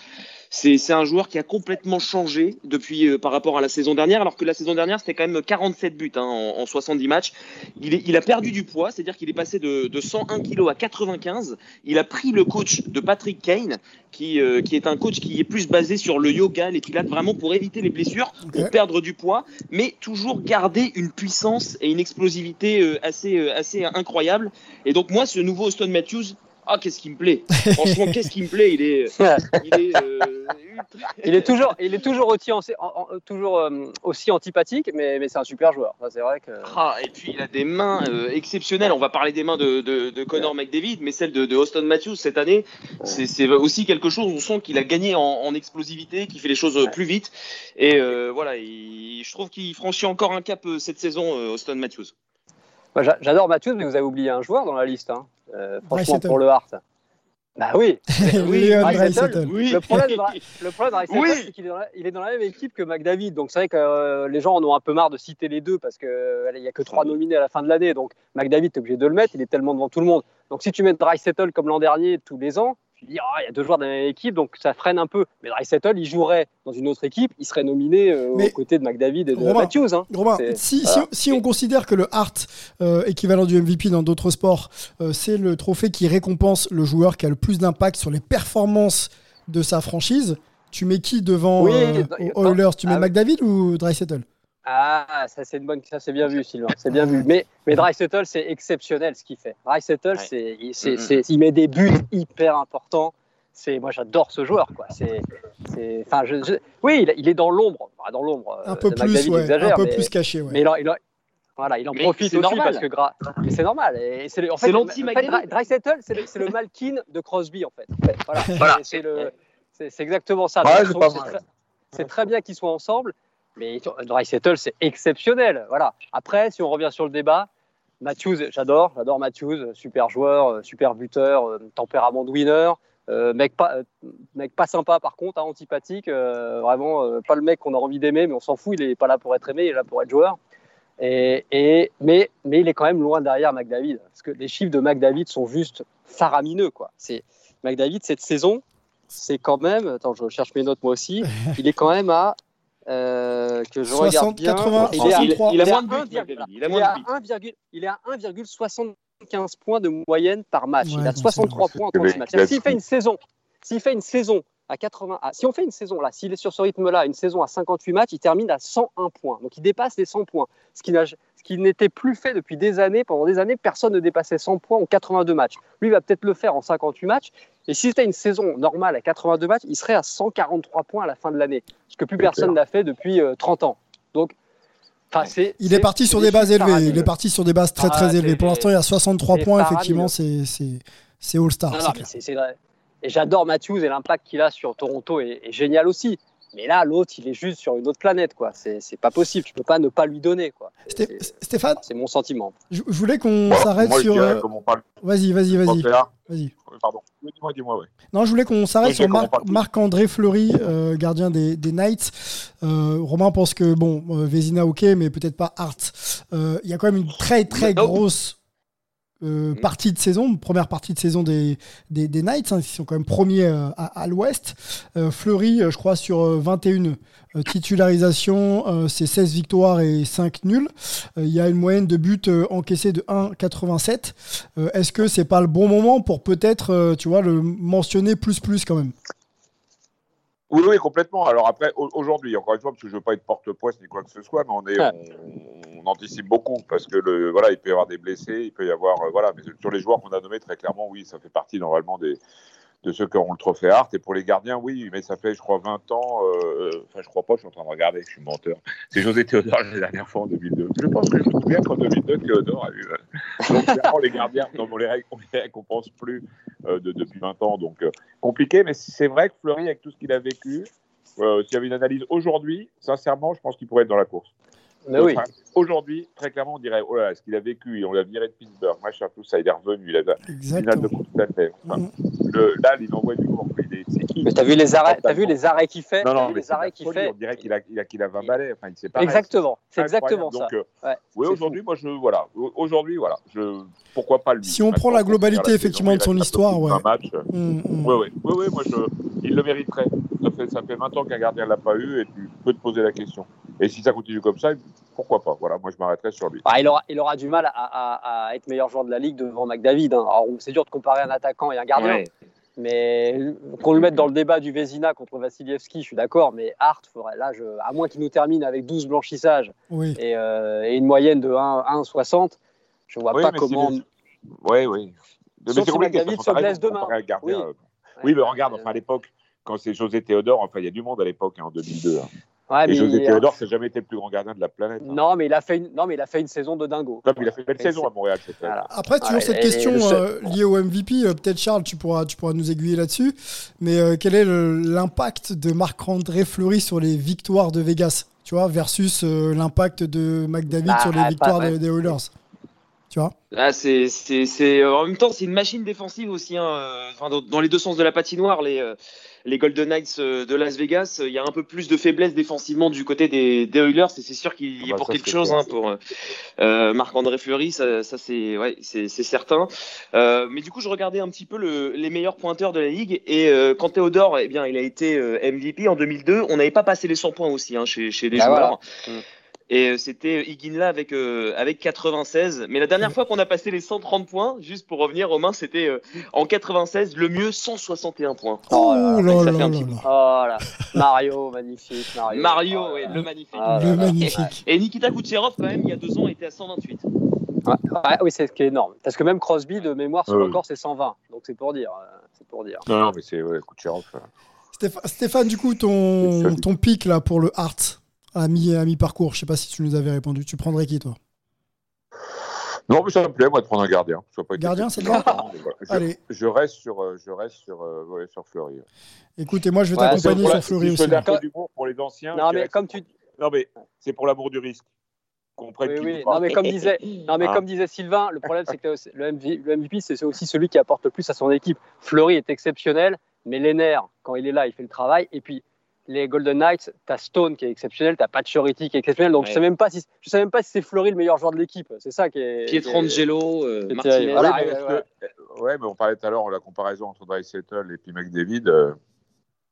C'est un joueur qui a complètement changé depuis euh, par rapport à la saison dernière, alors que la saison dernière c'était quand même 47 buts hein, en, en 70 matchs. Il, est- il a perdu du poids, c'est-à-dire qu'il est passé de, de 101 kg à 95. Il a pris le coach de Patrick Kane, qui, euh, qui est un coach qui est plus basé sur le yoga, les pilates, vraiment pour éviter les blessures, pour perdre du poids, mais toujours garder une puissance et une explosivité euh, assez, euh, assez incroyable. Et donc moi, ce nouveau Austin Matthews, ah qu'est-ce qui me plaît Franchement, qu'est-ce qui me plaît Il est, (laughs) il est, euh, ultra- (laughs) Il est toujours, il est toujours aussi, en- en- en- toujours, euh, aussi antipathique, mais, mais c'est un super joueur. C'est vrai que. Ah, et puis il a des mains euh, exceptionnelles. On va parler des mains de, de, de Connor McDavid, mais celle de, de Austin Matthews cette année, c'est aussi quelque chose. On sent qu'il a gagné en, en explosivité, qu'il fait les choses euh, plus vite. Et voilà, il- je trouve qu'il franchit encore un cap cette saison, Austin Matthews. J'adore Matthews, mais vous avez oublié un joueur dans la liste. hein. Euh, franchement, pour le Hart. Bah oui. (laughs) Oui. Le problème, (laughs) le problème Oui. c'est qu'il est, dans la- il est dans la même équipe que McDavid. Donc c'est vrai que euh, les gens en ont un peu marre de citer les deux parce qu'il n'y a que trois nominés à la fin de l'année. Donc McDavid, tu es obligé de le mettre. Il est tellement devant tout le monde. Donc si tu mets Dreisaitl comme l'an dernier tous les ans, tu dis ah, il y a deux joueurs dans la même équipe, donc ça freine un peu. Mais Dreisaitl, il jouerait dans une autre équipe, il serait nominé euh, aux côtés de McDavid et de Romain, Matthews. hein. Romain, si, si, voilà. si on considère que le Hart, euh, équivalent du MVP dans d'autres sports, euh, c'est le trophée qui récompense le joueur qui a le plus d'impact sur les performances de sa franchise, tu mets qui devant Oui, dans- aux Oilers? Tu mets ah. McDavid ou Dreisaitl Ah, ça c'est une bonne, ça c'est bien vu, Sylvain, c'est bien vu. Mais, mais Dreisaitl, c'est exceptionnel ce qu'il fait. Dreisaitl, Ouais. c'est, il- c'est, c'est- il met des buts hyper importants. C'est, moi, j'adore ce joueur, quoi. C'est, c'est, enfin, je, je- oui, il, il est dans l'ombre, Bah, dans l'ombre. Un euh, peu McDavid plus, ouais, exagère, un peu mais, plus caché. Ouais. mais il en- il en- voilà, il en Mais profite aussi normal. parce que gra- mais c'est normal. Et c'est, le- en C'est fait, l'anti-McDavid. en fait, Dre- Dreisaitl, c'est le, c'est le (laughs) Malkin de Crosby, en fait. Voilà, C'est, c'est le, c'est, c'est exactement ça. Ouais, c'est très- c'est très bien qu'ils soient ensemble, mais Dreisaitl, c'est exceptionnel. Voilà. Après, si on revient sur le débat, Matthews, j'adore, j'adore Matthews, super joueur, euh, super buteur, euh, tempérament de winner. euh, mec, pas, mec pas sympa par contre, hein, antipathique, euh, vraiment euh, pas le mec qu'on a envie d'aimer, mais on s'en fout, il est pas là pour être aimé, il est là pour être joueur. Et, et- mais, mais il est quand même loin derrière McDavid, parce que les chiffres de McDavid sont juste faramineux. Quoi. C'est, McDavid, cette saison, c'est quand même, attends, je cherche mes notes moi aussi, (laughs) il est quand même à, euh, que je 60, regarde bien, 80, il est à- il, il a moins de buts, 1, McDavid. Il est à buts. 1, virgule- il est à 1,75 points de moyenne par match. Ouais, il a donc 63 c'est- points en c'est 36 matchs. S'il fait une saison, s'il fait une saison à 80, ah, si on fait une saison là, s'il est sur ce rythme-là, une saison à 58 matchs, il termine à 101 points. Donc il dépasse les 100 points. Ce qui n'a- ce qui n'était plus fait depuis des années. Pendant des années, personne ne dépassait 100 points en 82 matchs. Lui il va peut-être le faire en 58 matchs. Et si c'était une saison normale à 82 matchs, il serait à 143 points à la fin de l'année. Ce que plus personne n'a fait depuis euh, 30 ans. Donc, enfin, c'est. Il c'est- est parti c'est sur des bases élevées. Il est parti sur des bases très Ah, très élevées. c'est- Pour l'instant, il y a 63 c'est points. Effectivement, c'est c'est c'est All-Star. Et j'adore Matthews et l'impact qu'il a sur Toronto est, est génial aussi. Mais là, l'autre, il est juste sur une autre planète, quoi. C'est pas possible. Tu peux pas ne pas lui donner, quoi. Sté- Stéphane, C'est mon sentiment. je je voulais qu'on s'arrête sur. euh, Vas-y, vas-y, vas-y. Vas-y. Oui, Pardon. Oui, Dis-moi, dis-moi, ouais. Non, je voulais qu'on s'arrête sur Marc-André Fleury, euh, gardien des, des Knights. Euh, Romain pense que, bon, euh, Vézina, ok, mais peut-être pas Hart. Euh, Il y a quand même une très, très grosse euh, Mhm. partie de saison, première partie de saison des, des, des Knights. hein, ils sont quand même premiers euh, à, à l'ouest. Euh, Fleury, euh, je crois, sur euh, 21 euh, titularisations, euh, c'est 16 victoires et 5 nuls. Euh, Il y a une moyenne de buts euh, encaissés de 1,87. Euh, Est-ce que c'est pas le bon moment pour peut-être, euh, tu vois, le mentionner plus plus quand même? Oui, oui, complètement. Alors après, au- aujourd'hui, encore une fois, parce que je veux pas être porte-poisse ni quoi que ce soit, mais on, est, on, on anticipe beaucoup parce que le, voilà, il peut y avoir des blessés, il peut y avoir, euh, voilà, mais sur les joueurs qu'on a nommés très clairement, oui, ça fait partie normalement des, de ceux qui auront le trophée Hart. Et pour les gardiens, oui, mais ça fait, je crois, 20 ans. euh, Enfin, je crois pas, je suis en train de regarder, je suis menteur. C'est José Théodore la dernière fois en 2002. Je pense que je me souviens qu'en 2002, Théodore a eu. euh, Donc, clairement, les gardiens, non, on les, les récompense plus euh, de- depuis 20 ans. Donc, euh, compliqué. Mais c'est vrai que Fleury, avec tout ce qu'il a vécu, euh, s'il y avait une analyse aujourd'hui, sincèrement, je pense qu'il pourrait être dans la course. Mais oui. Enfin, Aujourd'hui, très clairement, on dirait, oh là là, ce qu'il a vécu, et on l'a viré de Pittsburgh, machin, tout ça, il est revenu, il a la finale de. Coupe. Enfin, Mhm. Le, là, il envoie du lourd. Mais t'as vu les arrêts, t'as vu les arrêts qu'il fait, Non, non, mais les arrêts qu'il fait. On dirait qu'il a, il a, qu'il a 20 balais. Enfin, il sait pas. Exactement, c'est exactement ça. Donc, euh, Ouais, oui, aujourd'hui, moi, je, voilà. Aujourd'hui, voilà. Je, pourquoi pas lui? Si on prend la globalité, effectivement, saison, de son histoire, ouais. 20 matchs. Mm. Oui, oui, oui, oui, moi, je, il le mériterait. Ça fait, ça fait 20 ans qu'un gardien ne l'a pas eu et tu peux te poser la question. Et si ça continue comme ça, pourquoi pas Voilà, moi, je m'arrêterai sur lui. Ah, il, aura, il aura du mal à, à- à être meilleur joueur de la ligue devant McDavid. hein. Alors, c'est dur de comparer un attaquant et un gardien, Ouais. mais qu'on le mette dans le débat du Vézina contre Vassilievski, je suis d'accord. Mais Hart, faudrait, là, je, à moins qu'il nous termine avec 12 blanchissages Oui. et, euh, et une moyenne de 1 1,60, je vois Oui, pas mais comment. Oui, oui. Mais Sauf c'est si McDavid se blesse demain. gardien, Oui. euh, Oui, mais regarde, enfin, à l'époque, quand c'est José Théodore, enfin, il y a du monde à l'époque, hein, en 2002. hein. Ouais, Et mais José il- Théodore, c'est jamais été le plus grand gardien de la planète. hein. Non, mais il a fait une, non, mais il a fait une saison de dingo. Comme il a fait une belle Et saison à Montréal, cette année. Voilà. Après, toujours Ouais, cette et- question euh, liée au MVP, euh, peut-être Charles, tu pourras, tu pourras nous aiguiller là-dessus. Mais euh, quel est l'impact de Marc-André Fleury sur les victoires de Vegas tu vois, versus euh, l'impact de McDavid Bah, sur les victoires des Oilers? Tu vois Là, c'est, euh, en même temps, c'est une machine défensive aussi. hein, euh, enfin, dans, dans les deux sens de la patinoire, les, euh, les Golden Knights de Las Vegas, il y a un peu plus de faiblesse défensivement du côté des, des Oilers, et c'est sûr qu'il y Ah est bah, pour ça, quelque chose hein, pour euh, Marc-André Fleury. Ça, ça c'est, ouais, c'est, c'est certain. Euh, mais du coup, je regardais un petit peu le, les meilleurs pointeurs de la ligue, et euh, quand Théodore, eh bien, il a été MVP en 2002. On n'avait pas passé les 100 points aussi hein, chez, chez les Ah, joueurs. voilà. Mm. Et euh, c'était Iginla avec, euh, avec 96. Mais la dernière fois qu'on a passé les 130 points, juste pour revenir, Romain, c'était euh, en 96, le mieux 161 points. Oh là là ça là là petit. Oh là, Mario, magnifique, Mario. Mario, Oh ouais, le magnifique. Ah là Le là. magnifique. Et Nikita Kucherov, quand même, il y a deux ans, était à 128. Ouais, ouais, oui, c'est ce qui est énorme. Parce que même Crosby, de mémoire, son Ouais. record, c'est 120. Donc c'est pour dire. C'est pour dire. Non, non, mais c'est ouais, Kucherov. euh. Stéph- Stéphane, du coup, ton, ton pic là, pour le Hart à mi- à mi-parcours, je sais pas si tu nous avais répondu. Tu prendrais qui, toi? Non, mais ça me plaît, moi, de prendre un gardien. Pas Gardien, c'est bon Allez, je reste sur, euh, je reste sur, euh, ouais, sur Fleury. écoute, et moi, je vais Ouais, t'accompagner sur Fleury aussi. un peu d'humour pour les anciens. Non, mais comme c'est tu. pour- Non, mais c'est pour l'amour du risque. Qu'on prenne Oui, qui oui. ou pas. Non, mais comme disait, non, mais Ah. comme disait Sylvain, le problème, c'est que le MV le MVP, c'est aussi celui qui apporte le plus à son équipe. Fleury est exceptionnel, mais Lenner, quand il est là, il fait le travail. Et puis, les Golden Knights, t'as Stone qui est exceptionnel, t'as Pacioretty qui est exceptionnel. Donc, je sais même pas si, je sais même pas si c'est Fleury le meilleur joueur de l'équipe. C'est ça qui est. Pietrangelo, euh, Martinez. terrible. Voilà, Oui, mais ouais, que- mais on parlait tout à l'heure de la comparaison entre Dreisaitl et puis McDavid. Euh,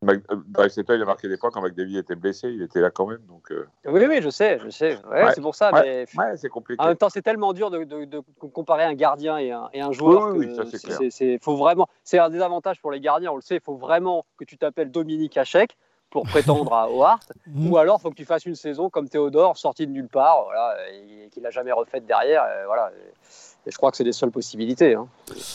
Mc- euh, Dreisaitl, il a marqué des points quand McDavid était blessé, il était là quand même. Donc, euh, Oui, oui, je sais, je sais. Ouais, Ouais. c'est pour ça. Ouais. Mais ouais, c'est compliqué. En même temps, c'est tellement dur de, de- de comparer un gardien et un, et un joueur. Oui, oui, oui, c'est clair. c'est- c'est- faut vraiment, c'est un désavantage pour les gardiens, on le sait. Il faut vraiment que tu t'appelles Dominique Hachek pour prétendre à Mhm. (laughs) ou alors il faut que tu fasses une saison comme Théodore, sorti de nulle part, voilà, et qu'il n'a jamais refaite derrière. et voilà. Et je crois que c'est les seules possibilités. hein.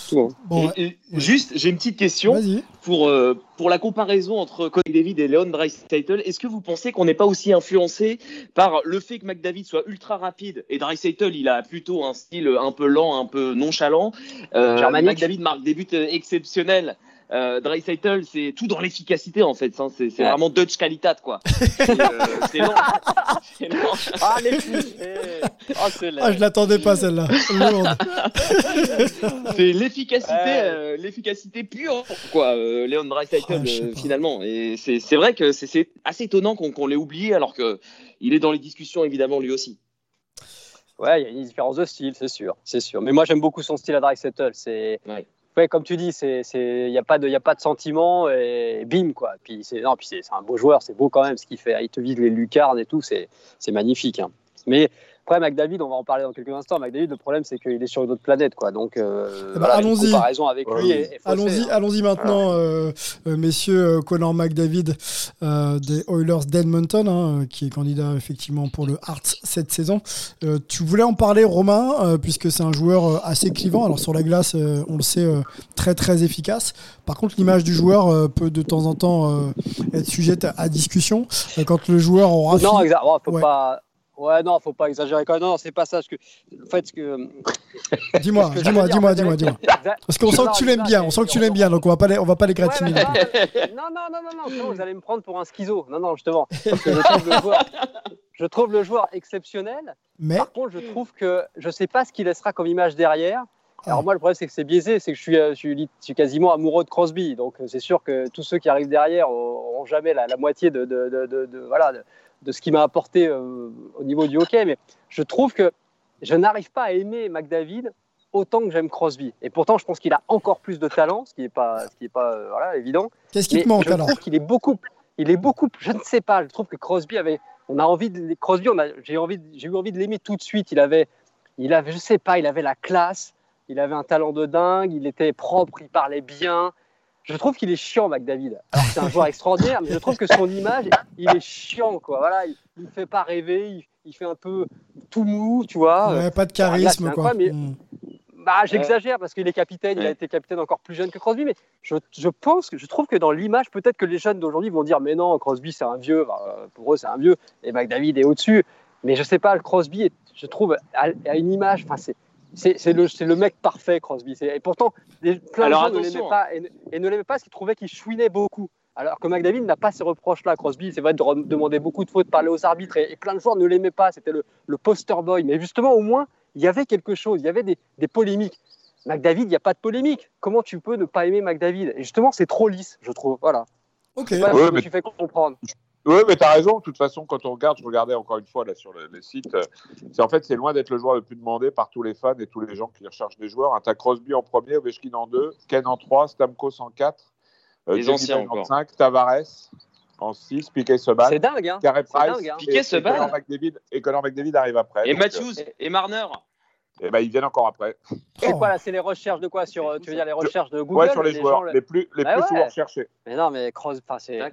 Tout, hein. Bon, Et- et juste, j'ai une petite question. pour, euh, pour la comparaison entre Cody David et Leon Dreisaitl, est-ce que vous pensez qu'on n'est pas aussi influencé par le fait que McDavid soit ultra rapide et Dreisaitl, il a plutôt un style un peu lent, un peu nonchalant? Euh. McDavid marque des buts euh, exceptionnels. Euh, Dreisaitl, c'est tout dans l'efficacité en fait. hein. C'est Ouais. vraiment Dutch qualitat quoi. (laughs) C'est euh, c'est lent. (laughs) C'est lent. Ah, les clichés Ah. Ah, je l'attendais pas celle-là. Lourde. (laughs) C'est l'efficacité, Ouais. euh, l'efficacité pure, quoi, euh, Léon euh, pas. finalement. Et c'est c'est vrai que c'est- c'est assez étonnant qu'on qu'on l'ait oublié, alors que il est dans les discussions évidemment lui aussi. Ouais, il y a une différence de style, c'est sûr, c'est sûr. Mais moi, j'aime beaucoup son style à Dreisaitl. C'est, Ouais. Ouais, comme tu dis, il y a pas de, y a pas de sentiment et bim quoi. Puis c'est, un beau joueur, c'est beau quand même ce qu'il fait. Il te vide les lucarnes et tout, c'est, c'est magnifique. hein. Mais Après, McDavid, on va en parler dans quelques instants. McDavid, le problème, c'est qu'il est sur une autre planète, quoi. Donc, euh, ben, voilà, allons-y. comparaison avec lui. est- est faussée, Allons-y, hein. allons-y maintenant, euh, euh, messieurs. euh, Connor McDavid euh, des Oilers d'Edmonton, hein, qui est candidat effectivement pour le Hearts cette saison. Euh, tu voulais en parler, Romain, euh, puisque c'est un joueur assez clivant. Alors sur la glace, euh, on le sait, euh, très très efficace. Par contre, l'image du joueur euh, peut de temps en temps euh, être sujette à, à discussion. Euh, quand le joueur aura Non, exact. Oh, faut Ouais. pas. Ouais, non, faut pas exagérer quand même. Non, c'est pas ça. Que, en fait, ce que. (laughs) Dis-moi, dis-moi, dis-moi, dis-moi. Parce qu'on sent que tu l'aimes bien, on sent que tu l'aimes bien, donc on va pas les, on va pas les Ouais, gratiner. pas- non, non, non, non, non, vous allez me prendre pour un schizo. Non, non, justement. Parce que je trouve le joueur, je trouve le joueur exceptionnel. Mais Par contre, je trouve que je sais pas ce qu'il laissera comme image derrière. Alors Ah. moi, le problème, c'est que c'est biaisé, c'est que je suis, euh, je suis, lit- je suis quasiment amoureux de Crosby. Donc c'est sûr que tous ceux qui arrivent derrière auront jamais la, la moitié de, de, de, de- de- voilà, de, ce qui m'a apporté euh, au niveau du hockey. Mais je trouve que je n'arrive pas à aimer McDavid autant que j'aime Crosby. Et pourtant, je pense qu'il a encore plus de talent, ce qui n'est pas, ce qui est pas euh, voilà, évident. qu'est-ce qui te manque je alors? trouve qu'il est beaucoup, il est beaucoup, je ne sais pas, je trouve que Crosby avait, on a envie de, Crosby, envie, j'ai eu envie de l'aimer tout de suite. Il avait, il avait, je sais pas, il avait la classe, il avait un talent de dingue, il était propre, il parlait bien. Je trouve qu'il est chiant, McDavid. Alors c'est un joueur extraordinaire, mais je trouve que son image, il est chiant, quoi. Voilà, il, il me fait pas rêver, il, il fait un peu tout mou, tu vois. Ouais, Pas de alors là, charisme, quoi. mais- Hmm. Bah, j'exagère parce qu'il est capitaine, il a été capitaine encore plus jeune que Crosby, mais je, je pense que je trouve que dans l'image, peut-être que les jeunes d'aujourd'hui vont dire mais non, Crosby c'est un vieux, euh, pour eux c'est un vieux, et McDavid est au-dessus. Mais je sais pas, le Crosby, est- je trouve, a, a une image, enfin c'est. C'est le, c'est le mec parfait, Crosby. Et pourtant, des, plein Alors, de gens ne attention. l'aimaient pas et, ne- et ne l'aimaient pas parce qu'ils trouvaient qu'il chouinait beaucoup. Alors que McDavid n'a pas ces reproches-là. Crosby, c'est vrai, de demander beaucoup de fautes, parler aux arbitres, et, et plein de joueurs ne l'aimaient pas. C'était le, le poster boy. Mais justement, au moins, il y avait quelque chose, il y avait des, des polémiques. McDavid, il n'y a pas de polémique. Comment tu peux ne pas aimer McDavid? Et justement, c'est trop lisse, je trouve. Voilà. Ok. Voilà, Ouais, je me mais- suis fait comprendre. Oui, mais t'as raison. De toute façon, quand on regarde, je regardais encore une fois là sur le, le site, euh, c'est en fait c'est loin d'être le joueur le plus demandé par tous les fans et tous les gens qui recherchent des joueurs. Hein, T'as Crosby en premier, Ovechkin en deux, Ken en trois, Stamkos en quatre, euh, en cinq, Tavares en six, Piquet se bat, C'est dingue, hein Price dingue, hein. et- Piquet se et bat. McDavid et Connor McDavid arrive après. Et Donc, Matthews et Marner. Euh, eh ben, ils viennent encore après. C'est Oh. quoi là C'est les recherches de quoi sur, euh, Tu veux dire les recherches de Google ouais, sur les, joueurs le- les plus les Ah plus ouais. souvent recherchés. Mais non, mais Crosby.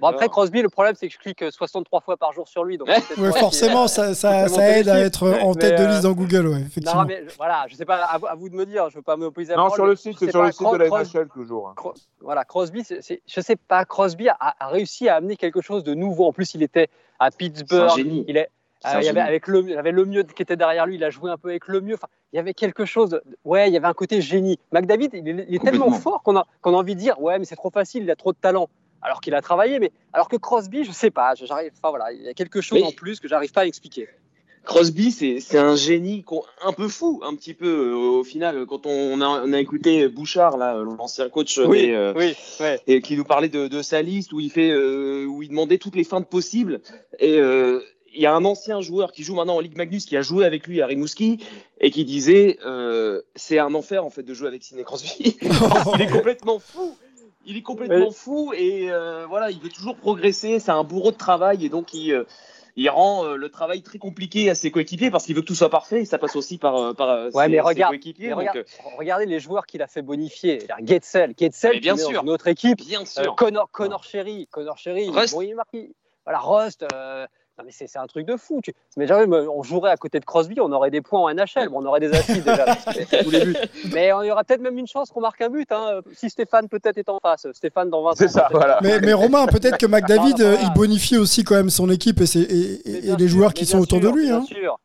Bon, après, Crosby, le problème, c'est que je clique euh, 63 fois par jour sur lui. Donc Ouais. forcément, (laughs) qui- ça, ça, aide à être en Mais, tête de euh, liste dans Google, ouais, effectivement. Non, mais voilà, je sais pas, à vous, à vous de me dire, je veux pas m'opposer à la Non, sur le site, c'est sur le site de la NHL toujours. hein. Cro- Voilà, Crosby, c'est- c'est- je sais pas, Crosby a, a réussi à amener quelque chose de nouveau. En plus, il était à Pittsburgh. génie. Il est, euh, un il y avait avec le, il y avait le mieux qui était derrière lui. Il a joué un peu avec le mieux. Enfin, il y avait quelque chose. de- ouais, il y avait un côté génie. McDavid, il est, il est tellement fort qu'on a, qu'on a envie de dire, ouais, mais c'est trop facile. Il a trop de talent. Alors qu'il a travaillé, mais alors que Crosby, je sais pas. J'arrive. Enfin voilà, il y a quelque chose Mais- en plus que j'arrive pas à expliquer. Crosby, c'est un génie un peu fou, un petit peu euh, au final. Quand on a, on a écouté Bouchard, l'ancien coach Oui, des, euh, oui, ouais. et qui nous parlait de, de sa liste où il fait, euh, où il demandait toutes les feintes possibles. Et euh, il y a un ancien joueur qui joue maintenant en Ligue Magnus qui a joué avec lui à Rimouski et qui disait euh, c'est un enfer en fait de jouer avec Sidney Crosby. (laughs) il est complètement fou. Il est complètement fou et euh, voilà, il veut toujours progresser. C'est un bourreau de travail et donc il, euh, il rend le travail très compliqué à ses coéquipiers parce qu'il veut que tout soit parfait et ça passe aussi par, par Ouais, ses, mais ses regarde, coéquipiers. mais Donc, regarde, regardez les joueurs qu'il a fait bonifier. Getzel, Getzel, bien sûr. autre équipe. bien sûr. Connor, Connor Sherry, Connor Sherry, Rust. bon, il. Voilà, Rust. Non, mais c'est c'est un truc de fou. Tu... Mais jamais, on jouerait à côté de Crosby, on aurait des points en NHL, bon, on aurait des assises déjà, (laughs) tous les buts. Mais on y aura peut-être même une chance qu'on marque un but, hein, si Stéphane peut-être est en face. Stéphane dans 20 ans. C'est ça, peut-être. voilà. Mais, mais Romain, peut-être que McDavid, Non, non, voilà. il bonifie aussi quand même son équipe et, ses- et- et- Mais et bien les sûr, joueurs qui sont autour de lui. Bien Hein. sûr.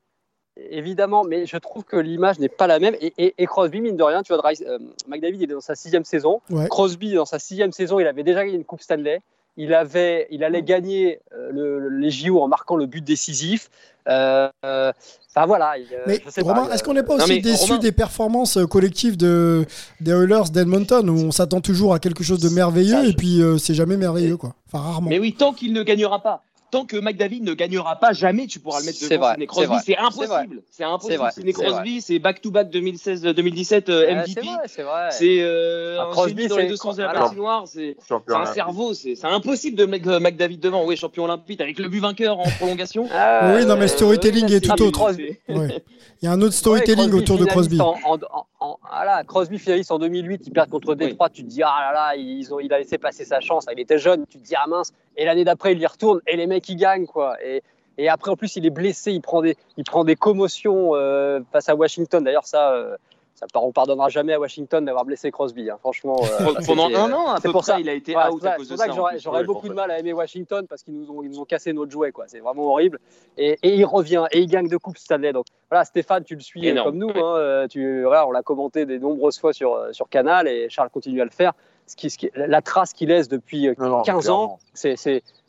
Évidemment, mais je trouve que l'image n'est pas la même. Et, et- et Crosby, mine de rien, tu vois, Dry- euh, McDavid, il est dans sa sixième saison. Ouais. Crosby, dans sa sixième saison, il avait déjà gagné une Coupe Stanley. Il, avait, il allait gagner euh, le- le- les JO en marquant le but décisif. Euh, euh, Enfin voilà. il, Mais je sais Romain, pas, est-ce qu'on n'est pas Non, aussi déçu Romain- des performances collectives de, des Oilers d'Edmonton où on s'attend toujours à quelque chose de merveilleux Ça, je- et puis euh, c'est jamais merveilleux quoi. Enfin rarement. Mais oui, tant qu'il ne gagnera pas. Tant que McDavid ne gagnera pas, jamais tu pourras le mettre devant vrai, Sidney Crosby. vrai, C'est impossible. C'est impossible. vrai, Sidney c'est Crosby, c'est back-to-back 2016-2017 euh, MVP. C'est vrai, c'est euh, Ah, un Crosby, dans les c'est- deux sens de la patinoire. C'est un cerveau. C'est impossible de mettre euh, McDavid devant. Oui, champion olympique avec le but vainqueur en prolongation. (laughs) Ah, Oui, non, mais euh, storytelling est tout autre. Ouais. Il y a un autre storytelling Ouais, Crosby autour de Crosby. finaliste En, en- en- voilà, Crosby finaliste en 2008, il perd contre Détroit. Tu te dis, ah là là, ils ont, il a laissé passer sa chance. Il était jeune, tu te dis, ah mince. Et l'année d'après, il y retourne et les mecs, ils gagnent. Quoi. Et, et après, en plus, il est blessé, il prend des, il prend des commotions euh, face à Washington. D'ailleurs, ça, euh, ça on pardonnera jamais à Washington d'avoir blessé Crosby. hein. Franchement, euh, Pendant un euh, an, à c'est pour ça. il a été Voilà, out c'est à pour cause ça de que j'aurais Ouais, beaucoup de fait. mal à aimer Washington parce qu'ils nous ont, ils nous ont cassé notre jouet. quoi. C'est vraiment horrible. Et, et il revient et il gagne deux coupes cette année. Donc voilà, Stéphane, tu le suis euh, Énorme. comme nous. Ouais. hein, euh, tu, voilà, on l'a commenté des nombreuses fois sur, euh, sur Canal et Charles continue à le faire. Ce qui, ce qui- la trace qu'il laisse depuis euh, Non, non, 15 ans, c'est,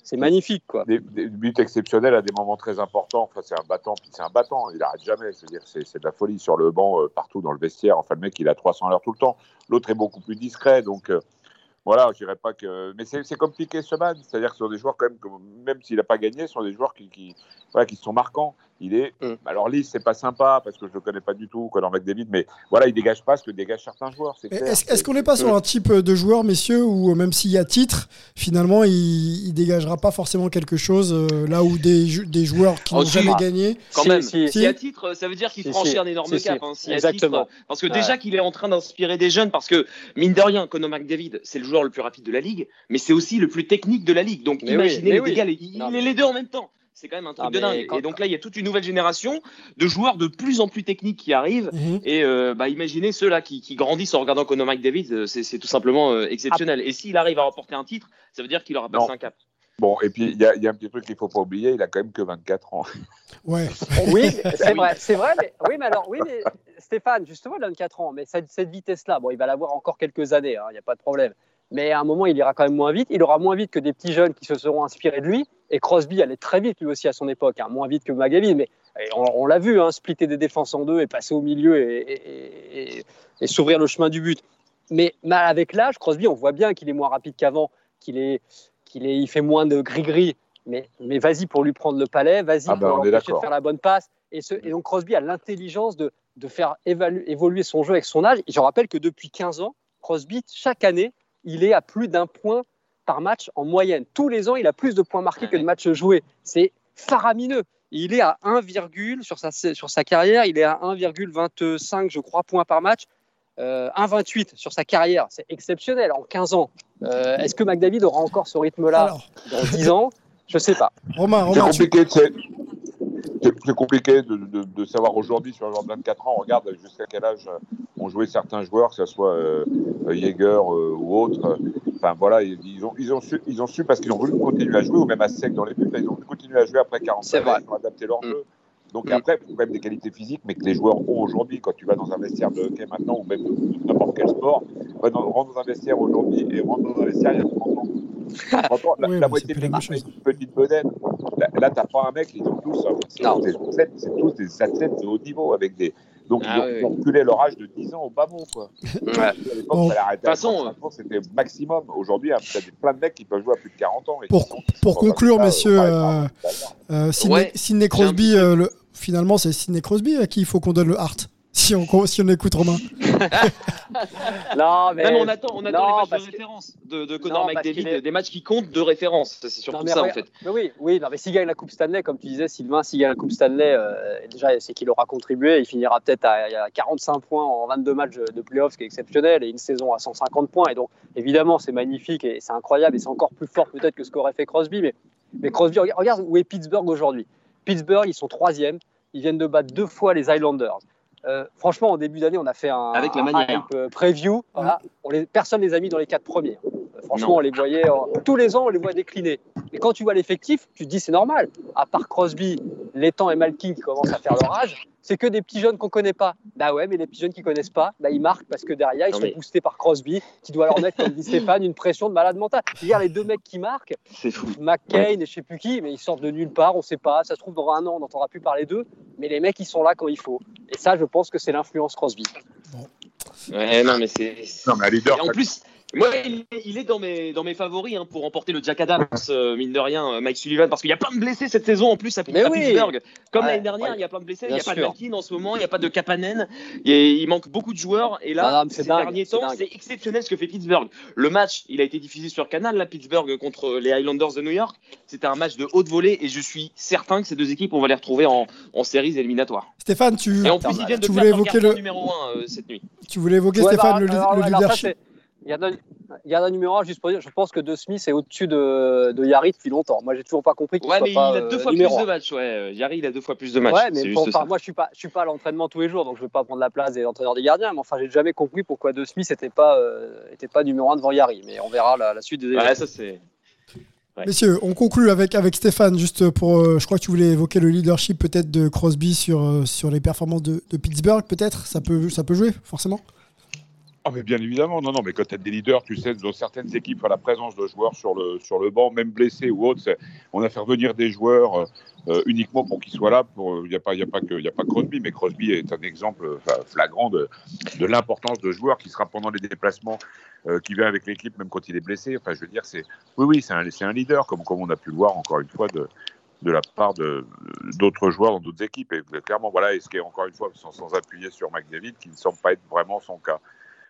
c'est, c'est magnifique. Quoi. Des, buts exceptionnels à des moments très importants. Enfin, c'est un battant, puis c'est un battant. Il arrête jamais. Veux dire, c'est, c'est de la folie sur le banc, euh, partout dans le vestiaire. Enfin, le mec, il a 300 à l'heure tout le temps. L'autre est beaucoup plus discret. Donc, euh, voilà, je pas que. Mais c'est, c'est compliqué, ce man. C'est-à-dire que ce sont des joueurs, quand même, même s'il n'a pas gagné, ce sont des joueurs qui, qui, voilà, qui sont marquants. Il est. Mm. Alors, Lys, c'est pas sympa parce que je le connais pas du tout, dans McDavid. Mais voilà, il dégage pas ce que dégagent certains joueurs. Est-ce est-ce qu'on n'est pas sur un type de joueur, messieurs, où euh, même s'il y a titre, finalement, il, il dégagera pas forcément quelque chose euh, là où des, jou- des joueurs qui Oh, n'ont si. jamais gagné. Quand Si, même, si. si, à titre, ça veut dire qu'il Si, franchit si. un énorme Si, si. cap. hein, Exactement. titre, parce que Ouais. déjà qu'il est en train d'inspirer des jeunes, parce que mine de rien, Conor McDavid, c'est le joueur le plus rapide de la ligue, mais c'est aussi le plus technique de la ligue. Donc Mais imaginez oui, mais les oui. dégâts, il, Non, il est les deux en même temps. C'est quand même un truc Non, de dingue. quand- Et donc là, il y a toute une nouvelle génération de joueurs de plus en plus techniques qui arrivent. Mhm. Et euh, bah, imaginez ceux-là qui, qui grandissent en regardant Conor McDavid, euh, c'est tout simplement euh, exceptionnel. Et s'il arrive à remporter un titre, ça veut dire qu'il aura passé Non. un cap. Bon, et puis, il y, a- il y a un petit truc qu'il faut pas oublier. Il a quand même que 24 ans. Ouais. (laughs) Oui, (laughs) c'est vrai, c'est vrai, mais oui, mais alors, oui, mais Stéphane, justement, il a 24 ans, mais cette, cette vitesse-là, bon, il va l'avoir encore quelques années, hein, il n'y a pas de problème. Mais à un moment, il ira quand même moins vite. Il aura moins vite que des petits jeunes qui se seront inspirés de lui. Et Crosby allait très vite lui aussi à son époque, hein, moins vite que McGavin. Mais on, on l'a vu, hein, splitter des défenses en deux et passer au milieu et, et- et- et s'ouvrir le chemin du but. Mais, mais avec l'âge, Crosby, on voit bien qu'il est moins rapide qu'avant, qu'il est, qu'il est, il fait moins de gris-gris. Mais, mais vas-y pour lui prendre le palais, vas-y Ah ben, pour l'empêcher de faire la bonne passe. Et, ce- et donc Crosby a l'intelligence de, de faire évoluer son jeu avec son âge. Et je rappelle que depuis 15 ans, Crosby, chaque année, il est à plus d'un point par match en moyenne. Tous les ans, il a plus de points marqués que de matchs joués. C'est faramineux. Il est à 1, sur sa, sur sa carrière, il est à 1,25, je crois, points par match. Euh, 1,28 sur sa carrière. C'est exceptionnel en 15 ans. Euh, Est-ce que McDavid aura encore ce rythme-là dans 10 ans? Je sais pas. Romain, C'est Romain, tu- compliqué, de- c'est- c'est- c'est compliqué de, de- de savoir aujourd'hui sur un joueur de 24 ans. On regarde jusqu'à quel âge euh, ont joué certains joueurs, que ce soit euh, Jaeger euh, ou autres. Enfin voilà, ils, ils ont, ils, ont su, ils ont su parce qu'ils ont voulu continuer à jouer, ou même à sec dans les buts, ils ont voulu continuer à jouer après 40 C'est années, vrai. ils ont adapté leur Mm. jeu. Donc Mm. après, il faut quand même des qualités physiques, mais que les joueurs ont aujourd'hui. Quand tu vas dans un vestiaire de hockey maintenant, ou même n'importe quel sport, va dans, rentre dans un vestiaire aujourd'hui et rentre dans un vestiaire il y a 30 ans. (laughs) 30 ans, la, Oui, la moitié c'est de plus la même l'équipe est chose. une petite bedaine. Là, là t'as pas un mec, ils ont tous, hein, c'est Non. tous des athlètes, c'est tous des athlètes de haut niveau avec des. Donc Ah ils, ont, oui, ils ont reculé leur âge de 10 ans au bas mot, quoi. Ouais. À l'époque, Bon. fallait arrêter à De toute façon, 35 ans, c'était maximum. Aujourd'hui, hein, t'as des- plein de mecs qui peuvent jouer à plus de 40 ans. et Pour- sont- pour conclure, ça, messieurs, euh, euh, Sidney, Ouais, Crosby, euh, le- finalement, c'est Sidney Crosby à qui il faut qu'on donne le heart. Si on, si on écoute Romain. (laughs) Non, mais. On attend, on attend Non, les matchs de que- référence de, de Non, McDavid, est- des matchs qui comptent de référence. C'est surtout Non, mais ça en fait. mais oui, oui, non, mais s'il gagne la Coupe Stanley, comme tu disais, Sylvain, s'il gagne la Coupe Stanley, euh, déjà, c'est qu'il aura contribué. Il finira peut-être à, à 45 points en 22 matchs de playoffs, ce qui est exceptionnel, et une saison à 150 points. Et donc, évidemment, c'est magnifique et c'est incroyable, et c'est encore plus fort peut-être que ce qu'aurait fait Crosby. Mais, mais Crosby, regarde, regarde où est Pittsburgh aujourd'hui. Pittsburgh, ils sont troisième. Ils viennent de battre deux fois les Islanders. Euh, franchement, en début d'année, on a fait un, Avec la un manière. hype, euh, preview. Voilà. On les, personne les a mis dans les quatre premiers. Euh, franchement, Non. on les voyait euh, tous les ans, on les voit décliner. Et quand tu vois l'effectif, tu te dis c'est normal. À part Crosby, Létang et Malkin qui commencent à faire leur âge, c'est que des petits jeunes qu'on connaît pas. Bah ouais, mais les petits jeunes qui connaissent pas, bah ils marquent parce que derrière ils Non, sont mais- boostés par Crosby, qui doit leur mettre, comme dit Stéphane, une pression de malade mental. Regarde les deux mecs qui marquent, C'est fou. McCain et je sais plus qui, mais ils sortent de nulle part, on sait pas. Ça se trouve dans un an, on n'entendra plus parler d'eux, mais les mecs ils sont là quand il faut. Et ça, je pense que c'est l'influence Crosby. Ouais, non, mais c'est. Non, mais leader, Et en plus, Moi, il est, il est dans mes dans mes favoris hein, pour remporter le Jack Adams, euh, mine de rien, euh, Mike Sullivan, parce qu'il y a plein de blessés cette saison en plus à, Mais à oui. Pittsburgh. Comme Ouais, l'année dernière, ouais. il y a plein de blessés. Il n'y a pas de. Malkin en ce moment, il n'y a pas de Kapanen. Il, il manque beaucoup de joueurs. Et là, non, ces dingue, derniers temps, c'est exceptionnel ce que fait Pittsburgh. Le match, il a été diffusé sur Canal, là, Pittsburgh contre les Highlanders de New York. C'était un match de haute volée et je suis certain que ces deux équipes, on va les retrouver en, en séries éliminatoires. Stéphane, tu, Et en plus, ils viennent de tu voulais évoquer le, numéro 1 cette nuit. tu voulais évoquer Ouais, Stéphane bah, le, alors, le leadership. Gardien numéro 1, juste pour dire, je pense que De Smith est au-dessus de, de Yari depuis longtemps. Moi, j'ai toujours pas compris qu'il Ouais, soit mais il a euh, deux fois plus de matchs. Ouais, Euh, Yari, il a deux fois plus de matchs. Ouais, mais pour- enfin, moi, je suis pas, je suis pas à l'entraînement tous les jours, donc je vais pas prendre la place des entraîneurs des gardiens. Mais enfin, j'ai jamais compris pourquoi De Smith n'était pas, euh, était pas numéro 1 devant Yari. Mais on verra la, la suite des. Ouais, ça c'est. Ouais. Messieurs, on conclut avec, avec Stéphane, juste pour. euh, je crois que tu voulais évoquer le leadership peut-être de Crosby sur, euh, sur les performances de, de Pittsburgh, peut-être? Ça peut, ça peut jouer, forcément? Mais bien évidemment, non, non, mais quand tu as des leaders, tu sais, dans certaines équipes, la présence de joueurs sur le, sur le banc, même blessés ou autres, on a fait revenir des joueurs euh, uniquement pour qu'ils soient là. Il n'y a, pas- a, que- y a pas Crosby, mais Crosby est un exemple flagrant de, l'importance de joueurs qui sera pendant les déplacements, euh, qui vient avec l'équipe, même quand il est blessé. Enfin, je veux dire, c'est oui, oui, c'est un, un leader, comme, comme on a pu le voir encore une fois de, de la part de- d'autres joueurs dans d'autres équipes. Et clairement, voilà, et ce qui est encore une fois, sans, sans appuyer sur McDavid, qui ne semble pas être vraiment son cas.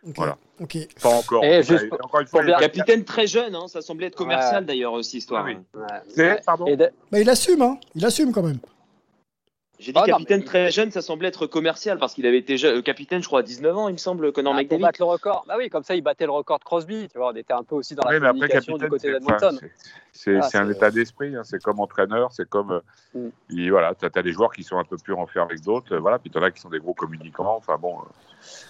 Ok. Voilà. Ok. Pas encore. Juste une fois, bien- a- Capitaine très jeune, hein, ça semblait être commercial d'ailleurs, cette histoire. Ah oui. Ouais. C'est, pardon Et de- Bah, il assume, hein. Il assume quand même. J'ai dit Ah, non, capitaine très jeune, ça semblait être commercial parce qu'il avait été je- euh, capitaine, je crois, à 19 ans, il me semble, Connor Ah, pour McDavid. battre le record. Bah oui, comme ça, il battait le record de Crosby. Tu vois, on était un peu aussi dans la Oui, après, communication capitaine, du côté c'est, d'Edmonton. c'est, Ah, c'est un état d'esprit. hein. C'est comme entraîneur, c'est comme. euh, Mm. il- voilà, tu as, des joueurs qui sont un peu plus renfermés avec d'autres. euh, voilà, puis tu en as qui sont des gros communicants. Enfin bon.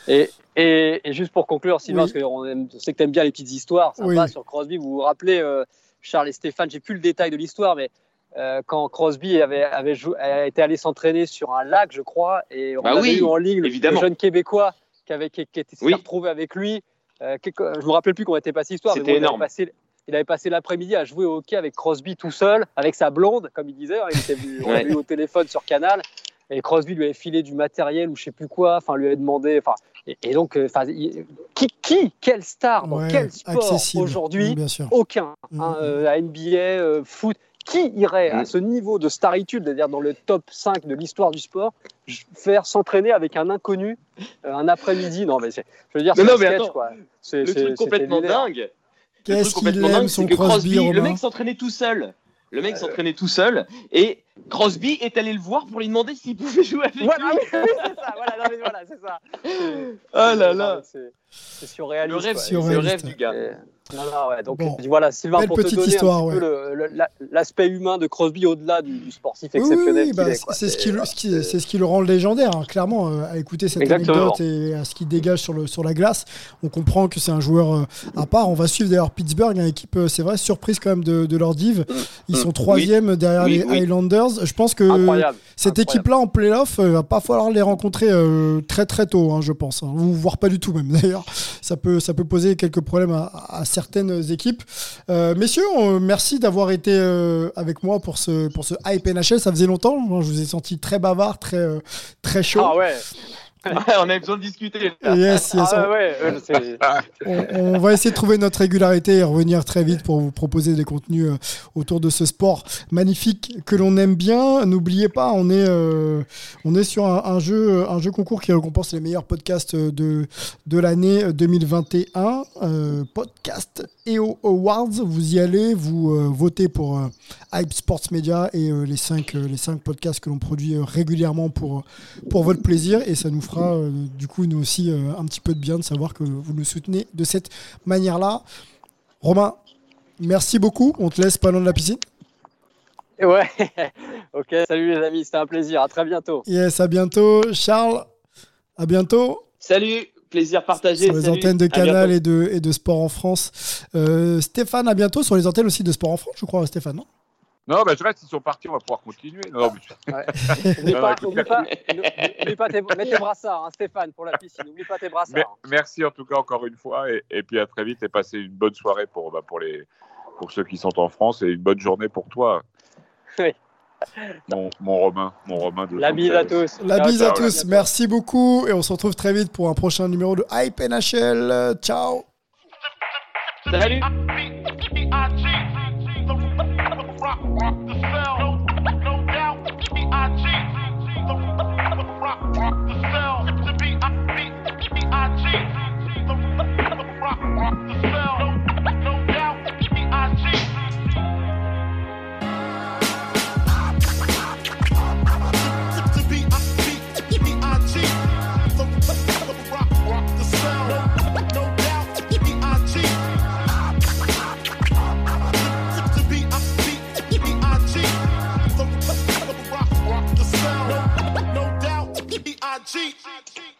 Et, et, et juste pour conclure, Sylvain, Oui. parce qu'on sait que tu aimes bien les petites histoires, sympa Oui. sur Crosby. Vous vous rappelez, euh, Charles et Stéphane, j'ai plus le détail de l'histoire, mais euh, quand Crosby avait, avait jou- été allé s'entraîner sur un lac, je crois, et on Bah avait oui, eu en ligne le- jeune Québécois qui, avait, qui, qui était Oui. retrouvé avec lui. Euh, je me rappelle plus comment était passée l'histoire. mais C'était bon, il avait énorme. passé- il avait passé l'après-midi à jouer au hockey avec Crosby tout seul, avec sa blonde, comme il disait. hein, il était venu, (laughs) on eu au téléphone sur Canal. Et Crosby lui avait filé du matériel ou je sais plus quoi, enfin lui avait demandé. Enfin, et, et donc, euh, enfin, il- qui, qui, quelle star dans Ouais, quel sport aujourd'hui? Aucun. Hein, euh, la NBA, euh, foot. Qui irait à ce niveau de staritude, c'est-à-dire dans le top 5 de l'histoire du sport, faire s'entraîner avec un inconnu euh, un après-midi? Non, mais c'est, je veux dire, Non, c'est non, un mais sketch, attends, quoi. C'est, Le truc complètement dingue. Le truc complètement qu'il aime dingue, son c'est que Crosby, le mec s'entraînait tout seul. Le mec s'entraînait tout seul et Crosby est allé le voir pour lui demander s'il pouvait jouer avec Voilà, lui. oui, oui, c'est ça, voilà, non, mais voilà, c'est ça. Oh là Non, là. c'est- Le rêve, le du gars. Et- Non, ouais. Donc Bon. voilà, Sylvain, Belle pour te donner histoire, un petit ouais. l'aspect humain de Crosby au-delà du, du sportif Oui, oui, exceptionnel. oui, qu'il bah, c'est ce, qui, le- ce qui- le rend légendaire, hein, clairement, euh, à écouter cette Exactement. anecdote et à ce qu'il dégage sur, le, sur la glace. On comprend que c'est un joueur euh, à part. On va suivre d'ailleurs Pittsburgh, une équipe, euh, c'est vrai, surprise quand même de, de leur div. Ils sont troisième derrière Oui, les oui. Highlanders. Je pense que Incroyable. cette équipe-là en playoff, il va pas falloir les rencontrer euh, très très tôt, hein, je pense. hein. Voire pas du tout même (laughs) d'ailleurs. Ça peut, ça peut poser quelques problèmes à, à certaines équipes. Euh, messieurs, on- merci d'avoir été euh, avec moi pour ce, pour ce Hype NHL. Ça faisait longtemps. Moi, Je vous ai senti très bavard, très, euh, très chaud. Ah Ouais, on avait besoin de discuter. Yes, yes. ah ouais, ouais, (laughs) c'est- On, on va essayer de trouver notre régularité et revenir très vite pour vous proposer des contenus euh, autour de ce sport magnifique que l'on aime bien. N'oubliez pas, on est, euh, on est sur un, un jeu, un jeu concours qui récompense les meilleurs podcasts de, de l'année 2021. Euh, podcast EO Awards. Vous y allez, vous euh, votez pour euh, Hype Sports Media et euh, les, cinq, euh, les cinq podcasts que l'on produit euh, régulièrement pour, pour votre plaisir. Et ça nous fera, euh, du coup, nous aussi, euh, un petit peu de bien de savoir que vous nous soutenez de cette manière-là. Romain, merci beaucoup. On te laisse pas loin de la piscine. (laughs) ouais. ok, salut les amis, c'était un plaisir. À très bientôt. Yes, à bientôt. Charles, à bientôt. Salut, plaisir partagé. Sur les salut. antennes de Canal et de, et de Sport en France. Euh, Stéphane, à bientôt sur les antennes aussi de Sport en France, je crois, Stéphane. non? Non, bah, je reste, ils sont partis, on va pouvoir continuer. Non, mais- N'oublie pas, tes, mets tes brassards, hein, Stéphane, pour la piscine. N'oublie pas tes brassards. Mer- merci en tout cas encore une fois et, et puis à très vite et passez une bonne soirée pour, bah, pour, les, pour ceux qui sont en France et une bonne journée pour toi. Oui. Mon, mon Romain, mon Romain de La bise à tous. La Ciao, bise à tous. bientôt. Merci beaucoup. Et on se retrouve très vite pour un prochain numéro de Hype NHL. Ciao. Salut I cheat. Cheat.